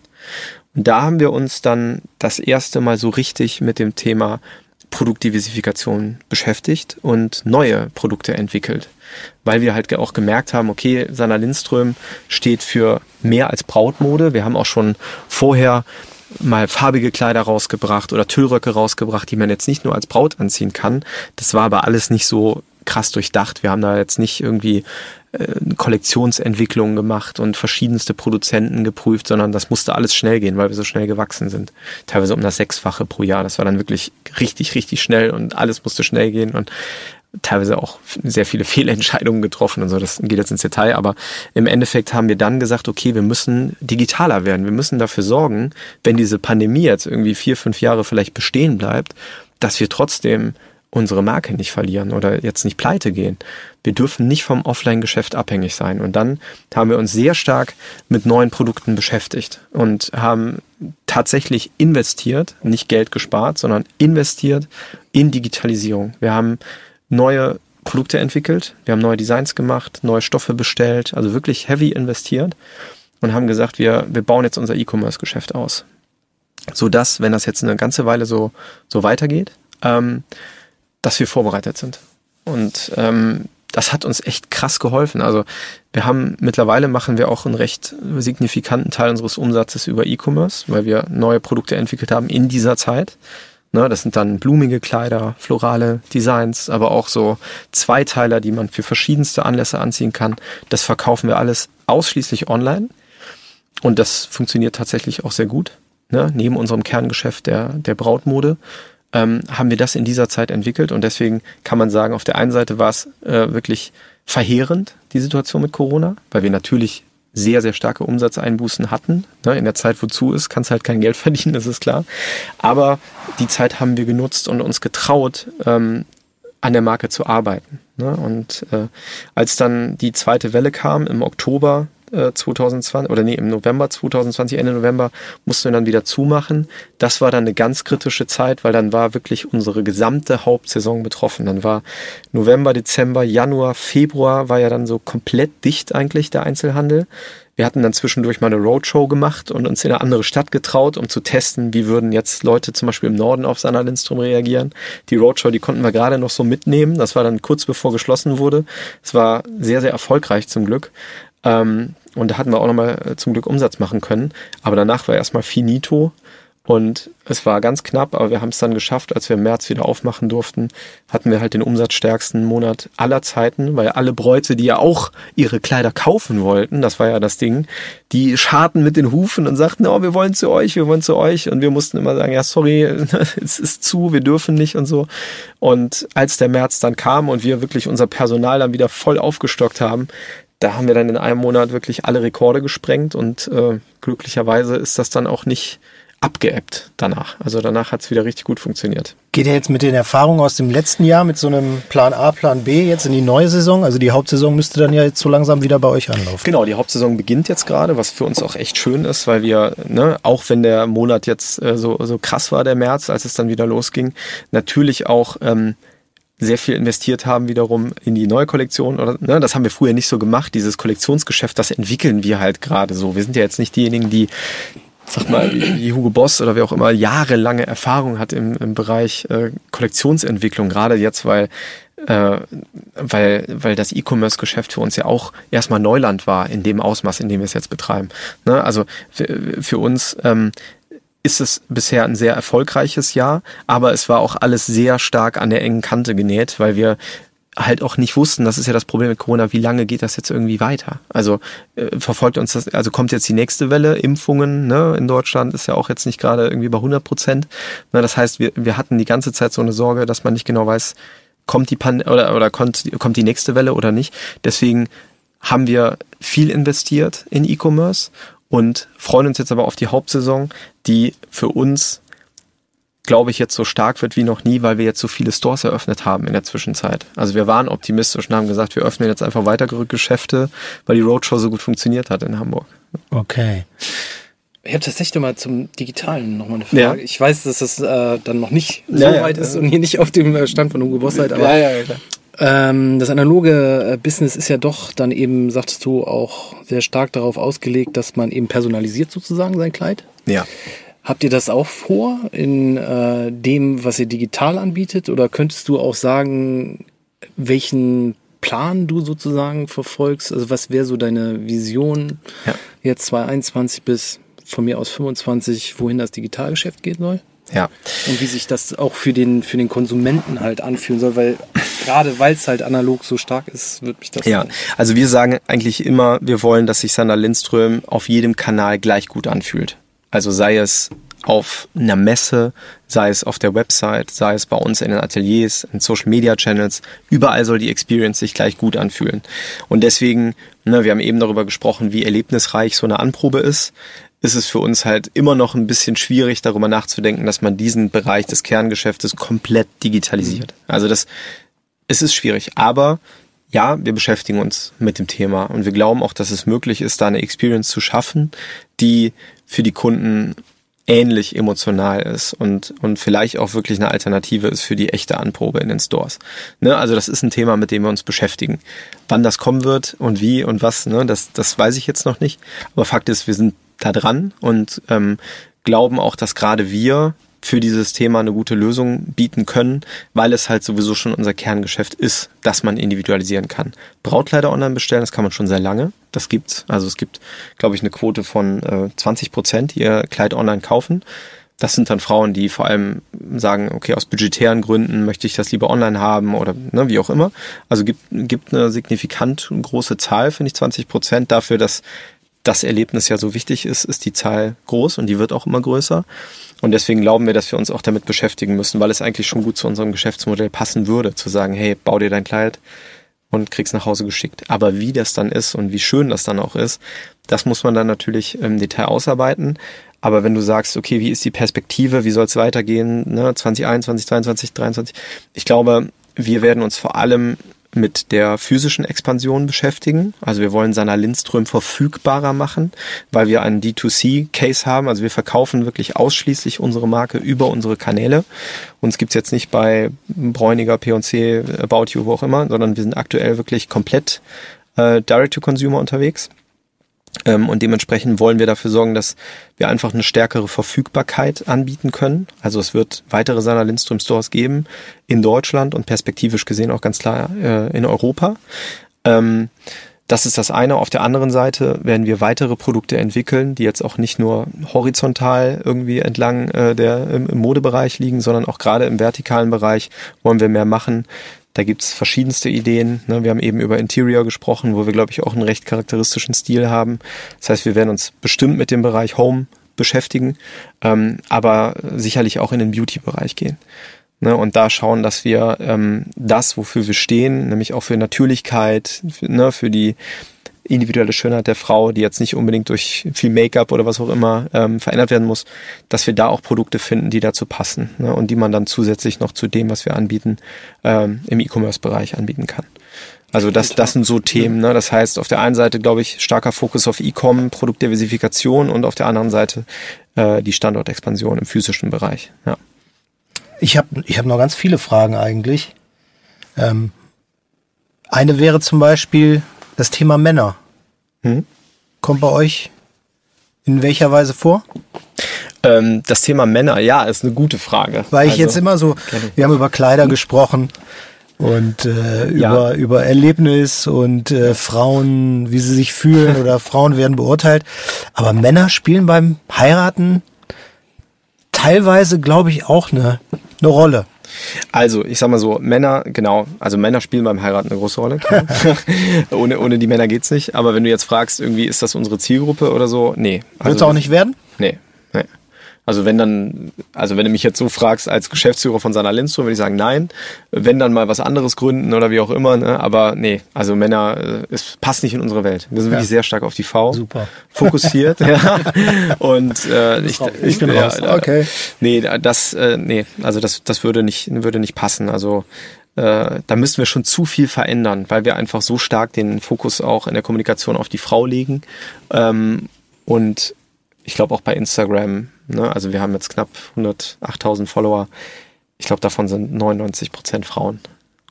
Und da haben wir uns dann das erste Mal so richtig mit dem Thema Produktdiversifikation beschäftigt und neue Produkte entwickelt. Weil wir halt auch gemerkt haben, okay, Sanna Lindström steht für mehr als Brautmode. Wir haben auch schon vorher mal farbige Kleider rausgebracht oder Tüllröcke rausgebracht, die man jetzt nicht nur als Braut anziehen kann. Das war aber alles nicht so krass durchdacht. Wir haben da jetzt nicht irgendwie äh, Kollektionsentwicklungen gemacht und verschiedenste Produzenten geprüft, sondern das musste alles schnell gehen, weil wir so schnell gewachsen sind. Teilweise um das Sechsfache pro Jahr. Das war dann wirklich richtig, richtig schnell und alles musste schnell gehen und teilweise auch sehr viele Fehlentscheidungen getroffen und so. Das geht jetzt ins Detail, aber im Endeffekt haben wir dann gesagt, okay, wir müssen digitaler werden. Wir müssen dafür sorgen, wenn diese Pandemie jetzt irgendwie vier, fünf Jahre vielleicht bestehen bleibt, dass wir trotzdem unsere Marke nicht verlieren oder jetzt nicht pleite gehen. Wir dürfen nicht vom Offline-Geschäft abhängig sein. Und dann haben wir uns sehr stark mit neuen Produkten beschäftigt und haben tatsächlich investiert, nicht Geld gespart, sondern investiert in Digitalisierung. Wir haben neue Produkte entwickelt, wir haben neue Designs gemacht, neue Stoffe bestellt, also wirklich heavy investiert und haben gesagt, wir, wir bauen jetzt unser E-Commerce-Geschäft aus. So dass, wenn das jetzt eine ganze Weile so, so weitergeht, ähm, dass wir vorbereitet sind. Und ähm, das hat uns echt krass geholfen. Also wir haben mittlerweile machen wir auch einen recht signifikanten Teil unseres Umsatzes über E-Commerce, weil wir neue Produkte entwickelt haben in dieser Zeit. Ne, das sind dann blumige Kleider, florale Designs, aber auch so Zweiteiler, die man für verschiedenste Anlässe anziehen kann. Das verkaufen wir alles ausschließlich online. Und das funktioniert tatsächlich auch sehr gut. Ne? Neben unserem Kerngeschäft der, der Brautmode ähm, haben wir das in dieser Zeit entwickelt und deswegen kann man sagen, auf der einen Seite war es äh, wirklich verheerend, die Situation mit Corona, weil wir natürlich sehr, sehr starke Umsatzeinbußen hatten. Ne, in der Zeit, wozu ist, kannst halt kein Geld verdienen, das ist klar. Aber die Zeit haben wir genutzt und uns getraut, ähm, an der Marke zu arbeiten. Ne? Und äh, als dann die zweite Welle kam im Oktober äh, 2020 oder nee, im November 2020, Ende November mussten wir dann wieder zumachen. Das war dann eine ganz kritische Zeit, weil dann war wirklich unsere gesamte Hauptsaison betroffen. Dann war November, Dezember, Januar, Februar war ja dann so komplett dicht eigentlich der Einzelhandel. Wir hatten dann zwischendurch mal eine Roadshow gemacht und uns in eine andere Stadt getraut, um zu testen, wie würden jetzt Leute zum Beispiel im Norden auf Sanna Lindström reagieren. Die Roadshow, die konnten wir gerade noch so mitnehmen. Das war dann kurz bevor geschlossen wurde. Es war sehr, sehr erfolgreich zum Glück. Ähm, und da hatten wir auch nochmal äh, zum Glück Umsatz machen können. Aber danach war erstmal finito. Und es war ganz knapp, aber wir haben es dann geschafft, als wir im März wieder aufmachen durften, hatten wir halt den umsatzstärksten Monat aller Zeiten, weil alle Bräute, die ja auch ihre Kleider kaufen wollten, das war ja das Ding, die scharten mit den Hufen und sagten, oh, wir wollen zu euch, wir wollen zu euch. Und wir mussten immer sagen, ja, sorry, es ist zu, wir dürfen nicht und so. Und als der März dann kam und wir wirklich unser Personal dann wieder voll aufgestockt haben, da haben wir dann in einem Monat wirklich alle Rekorde gesprengt und äh, glücklicherweise ist das dann auch nicht abgeebbt danach. Also danach hat es wieder richtig gut funktioniert. Geht ihr jetzt mit den Erfahrungen aus dem letzten Jahr mit so einem Plan A, Plan B jetzt in die neue Saison? Also die Hauptsaison müsste dann ja jetzt so langsam wieder bei euch anlaufen. Genau, die Hauptsaison beginnt jetzt gerade, was für uns auch echt schön ist, weil wir, ne, auch wenn der Monat jetzt äh, so, so krass war, der März, als es dann wieder losging, natürlich auch ähm, sehr viel investiert haben wiederum in die neue Kollektion oder ne, das haben wir früher nicht so gemacht dieses Kollektionsgeschäft das entwickeln wir halt gerade so wir sind ja jetzt nicht diejenigen die sag mal, wie Hugo Boss oder wer auch immer jahrelange Erfahrung hat im, im Bereich äh, Kollektionsentwicklung, gerade jetzt, weil, äh, weil, weil das E-Commerce-Geschäft für uns ja auch erstmal Neuland war in dem Ausmaß, in dem wir es jetzt betreiben. Ne? Also für, für uns ähm, ist es bisher ein sehr erfolgreiches Jahr, aber es war auch alles sehr stark an der engen Kante genäht, weil wir halt auch nicht wussten, das ist ja das Problem mit Corona, wie lange geht das jetzt irgendwie weiter? Also äh, verfolgt uns das, also kommt jetzt die nächste Welle, Impfungen ne, in Deutschland ist ja auch jetzt nicht gerade irgendwie bei 100 Prozent. Na, das heißt, wir, wir hatten die ganze Zeit so eine Sorge, dass man nicht genau weiß, kommt die Pan oder, oder kommt, kommt die nächste Welle oder nicht. Deswegen haben wir viel investiert in E-Commerce und freuen uns jetzt aber auf die Hauptsaison, die für uns glaube ich, jetzt so stark wird wie noch nie, weil wir jetzt so viele Stores eröffnet haben in der Zwischenzeit. Also wir waren optimistisch und haben gesagt, wir öffnen jetzt einfach weiter Geschäfte, weil die Roadshow so gut funktioniert hat in Hamburg. Okay. Ich habe tatsächlich mal zum Digitalen nochmal eine Frage. Ja. Ich weiß, dass das äh, dann noch nicht so ja, weit ja, ist und hier nicht auf dem äh, Stand von Hugo Boss seid, aber ähm, das analoge äh, Business ist ja doch dann eben, sagtest du, auch sehr stark darauf ausgelegt, dass man eben personalisiert sozusagen sein Kleid. Ja. Habt ihr das auch vor in äh, dem, was ihr digital anbietet? Oder könntest du auch sagen, welchen Plan du sozusagen verfolgst? Also was wäre so deine Vision ja. jetzt 2021 bis von mir aus 25, wohin das Digitalgeschäft gehen soll? Ja. Und wie sich das auch für den, für den Konsumenten halt anfühlen soll, weil gerade weil es halt analog so stark ist, wird mich das. Ja, also wir sagen eigentlich immer, wir wollen, dass sich Sander Lindström auf jedem Kanal gleich gut anfühlt. Also sei es auf einer Messe, sei es auf der Website, sei es bei uns in den Ateliers, in Social Media Channels, überall soll die Experience sich gleich gut anfühlen. Und deswegen, ne, wir haben eben darüber gesprochen, wie erlebnisreich so eine Anprobe ist, ist es für uns halt immer noch ein bisschen schwierig, darüber nachzudenken, dass man diesen Bereich des Kerngeschäftes komplett digitalisiert. Also das, es ist schwierig, aber ja, wir beschäftigen uns mit dem Thema und wir glauben auch, dass es möglich ist, da eine Experience zu schaffen, die für die Kunden ähnlich emotional ist und, und vielleicht auch wirklich eine Alternative ist für die echte Anprobe in den Stores. Ne? Also das ist ein Thema, mit dem wir uns beschäftigen. Wann das kommen wird und wie und was, ne? das, das weiß ich jetzt noch nicht. Aber Fakt ist, wir sind da dran und ähm, glauben auch, dass gerade wir für dieses Thema eine gute Lösung bieten können, weil es halt sowieso schon unser Kerngeschäft ist, dass man individualisieren kann. Brautkleider online bestellen, das kann man schon sehr lange. Das gibt's. Also es gibt, glaube ich, eine Quote von äh, 20 Prozent, die ihr Kleid online kaufen. Das sind dann Frauen, die vor allem sagen, okay, aus budgetären Gründen möchte ich das lieber online haben oder ne, wie auch immer. Also gibt, gibt eine signifikant große Zahl, finde ich, 20 Prozent dafür, dass das Erlebnis ja so wichtig ist, ist die Zahl groß und die wird auch immer größer. Und deswegen glauben wir, dass wir uns auch damit beschäftigen müssen, weil es eigentlich schon gut zu unserem Geschäftsmodell passen würde, zu sagen, hey, bau dir dein Kleid und kriegst nach Hause geschickt. Aber wie das dann ist und wie schön das dann auch ist, das muss man dann natürlich im Detail ausarbeiten. Aber wenn du sagst, okay, wie ist die Perspektive, wie soll es weitergehen, ne, 2021, 2022, 2023, ich glaube, wir werden uns vor allem mit der physischen Expansion beschäftigen. Also wir wollen Sana Lindström verfügbarer machen, weil wir einen D2C-Case haben. Also wir verkaufen wirklich ausschließlich unsere Marke über unsere Kanäle. Uns gibt's jetzt nicht bei Bräuniger, P&C, About You, wo auch immer, sondern wir sind aktuell wirklich komplett äh, Direct-to-Consumer unterwegs. Ähm, und dementsprechend wollen wir dafür sorgen, dass wir einfach eine stärkere Verfügbarkeit anbieten können. Also es wird weitere Sana Lindström Stores geben in Deutschland und perspektivisch gesehen auch ganz klar äh, in Europa. Ähm, das ist das eine. Auf der anderen Seite werden wir weitere Produkte entwickeln, die jetzt auch nicht nur horizontal irgendwie entlang äh, der im, im Modebereich liegen, sondern auch gerade im vertikalen Bereich wollen wir mehr machen. Da gibt's verschiedenste Ideen. Ne? Wir haben eben über Interior gesprochen, wo wir, glaube ich, auch einen recht charakteristischen Stil haben. Das heißt, wir werden uns bestimmt mit dem Bereich Home beschäftigen, ähm, aber sicherlich auch in den Beauty-Bereich gehen. Ne? Und da schauen, dass wir ähm, das, wofür wir stehen, nämlich auch für Natürlichkeit, für, ne, für die individuelle Schönheit der Frau, die jetzt nicht unbedingt durch viel Make-up oder was auch immer ähm, verändert werden muss, dass wir da auch Produkte finden, die dazu passen ne, und die man dann zusätzlich noch zu dem, was wir anbieten, ähm, im E-Commerce-Bereich anbieten kann. Also das, das sind so Themen. Ne? Das heißt, auf der einen Seite, glaube ich, starker Fokus auf E-Com, Produktdiversifikation und auf der anderen Seite äh, die Standortexpansion im physischen Bereich. Ja. Ich habe ich hab noch ganz viele Fragen eigentlich. Ähm, eine wäre zum Beispiel, das Thema Männer. Hm? Kommt bei euch in welcher Weise vor? Ähm, das Thema Männer, ja, ist eine gute Frage. Weil ich also, jetzt immer so, wir haben über Kleider gesprochen und äh, über, ja. über Erlebnis und äh, Frauen, wie sie sich fühlen oder Frauen werden beurteilt. Aber Männer spielen beim Heiraten teilweise, glaube ich, auch eine, eine Rolle. Also, ich sag mal so, Männer, genau, also Männer spielen beim Heiraten eine große Rolle. ohne, ohne die Männer geht's nicht. Aber wenn du jetzt fragst, irgendwie ist das unsere Zielgruppe oder so, nee. Also, Wird's auch nicht werden? Nee. Also wenn dann, also wenn du mich jetzt so fragst als Geschäftsführer von Sana Lindström, würde ich sagen nein. Wenn dann mal was anderes gründen oder wie auch immer, ne? aber nee, also Männer, äh, es passt nicht in unsere Welt. Wir sind ja. wirklich sehr stark auf die V. Super. Fokussiert, ja. Und äh, ich, ich bin ja, raus. Okay. Nee, das, äh, nee, also das, das würde nicht, würde nicht passen. Also äh, da müssen wir schon zu viel verändern, weil wir einfach so stark den Fokus auch in der Kommunikation auf die Frau legen. Ähm, und ich glaube auch bei Instagram Ne? Also wir haben jetzt knapp 108.000 Follower. Ich glaube, davon sind 99 Prozent Frauen.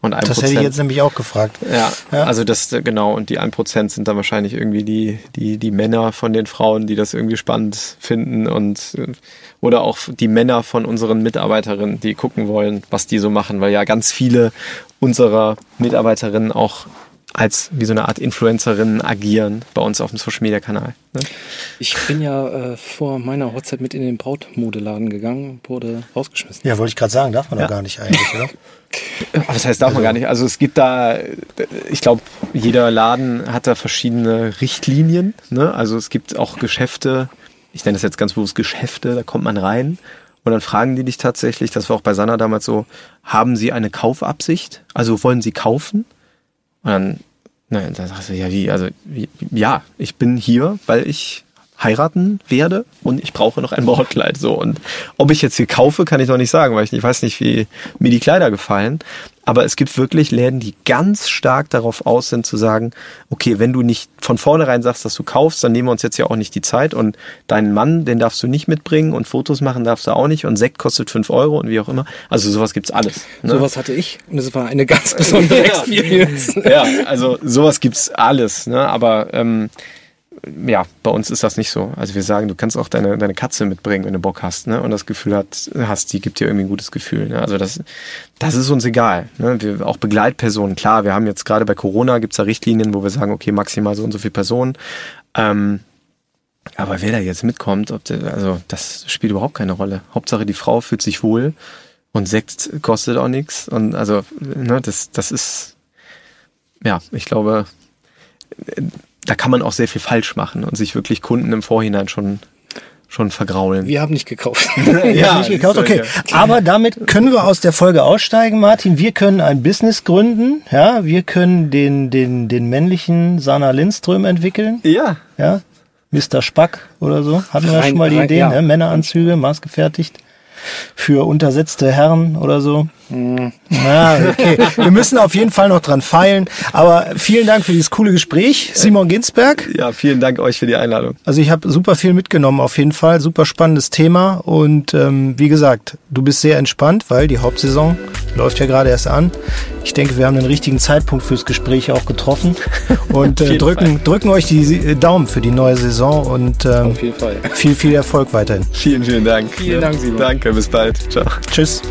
Und 1%, das hätte ich jetzt nämlich auch gefragt. Ja, ja, also das, genau, und die 1% sind dann wahrscheinlich irgendwie die, die, die Männer von den Frauen, die das irgendwie spannend finden und oder auch die Männer von unseren Mitarbeiterinnen, die gucken wollen, was die so machen, weil ja ganz viele unserer Mitarbeiterinnen auch als wie so eine Art Influencerin agieren bei uns auf dem Social Media Kanal. Ne? Ich bin ja äh, vor meiner Hochzeit mit in den Brautmodeladen gegangen, wurde rausgeschmissen. Ja, wollte ich gerade sagen, darf man ja. doch gar nicht eigentlich, oder? Aber das heißt, darf also, man gar nicht. Also es gibt da, ich glaube, jeder Laden hat da verschiedene Richtlinien. Ne? Also es gibt auch Geschäfte, ich nenne das jetzt ganz bewusst Geschäfte, da kommt man rein und dann fragen die dich tatsächlich, das war auch bei Sanna damals so, haben sie eine Kaufabsicht? Also wollen sie kaufen? Und dann, nein, dann sagst du, ja, wie, also, wie, ja, ich bin hier, weil ich heiraten werde und ich brauche noch ein Brautkleid. So. Und ob ich jetzt hier kaufe, kann ich noch nicht sagen, weil ich, ich weiß nicht, wie mir die Kleider gefallen. Aber es gibt wirklich Läden, die ganz stark darauf aus sind zu sagen, okay, wenn du nicht von vornherein sagst, dass du kaufst, dann nehmen wir uns jetzt ja auch nicht die Zeit und deinen Mann, den darfst du nicht mitbringen und Fotos machen darfst du auch nicht und Sekt kostet fünf Euro und wie auch immer. Also sowas gibt's alles. Ne? Sowas hatte ich und es war eine ganz besondere Experience. ja, also sowas gibt's alles. Ne? Aber ähm, ja, bei uns ist das nicht so. Also wir sagen, du kannst auch deine, deine Katze mitbringen, wenn du Bock hast, ne? Und das Gefühl hat, hast, die gibt dir irgendwie ein gutes Gefühl. Ne? Also das, das ist uns egal. Ne? Wir, auch Begleitpersonen, klar, wir haben jetzt gerade bei Corona gibt's da Richtlinien, wo wir sagen, okay, maximal so und so viele Personen. Ähm, aber wer da jetzt mitkommt, ob der, also das spielt überhaupt keine Rolle. Hauptsache die Frau fühlt sich wohl und Sekt kostet auch nichts. Und also, ne, das, das ist, ja, ich glaube, da kann man auch sehr viel falsch machen und sich wirklich Kunden im Vorhinein schon schon vergraulen. Wir haben nicht gekauft. ja, nicht gekauft, okay. Aber damit können wir aus der Folge aussteigen, Martin. Wir können ein Business gründen. Ja, wir können den, den, den männlichen Sana Lindström entwickeln. Ja. Ja. Mr. Spack oder so. Hatten wir rein, schon mal die rein, Idee, ja. ne? Männeranzüge, maßgefertigt. für untersetzte Herren oder so. Na, okay. Wir müssen auf jeden Fall noch dran feilen. Aber vielen Dank für dieses coole Gespräch, Simon Ginsberg. Ja, vielen Dank euch für die Einladung. Also ich habe super viel mitgenommen auf jeden Fall. Super spannendes Thema. Und ähm, wie gesagt, du bist sehr entspannt, weil die Hauptsaison läuft ja gerade erst an. Ich denke, wir haben den richtigen Zeitpunkt fürs Gespräch auch getroffen. Und äh, drücken, drücken euch die Daumen für die neue Saison und ähm, Auf jeden Fall. viel, viel Erfolg weiterhin. Vielen, vielen Dank. Vielen Dank, Simon. Danke, bis bald. Ciao. Tschüss.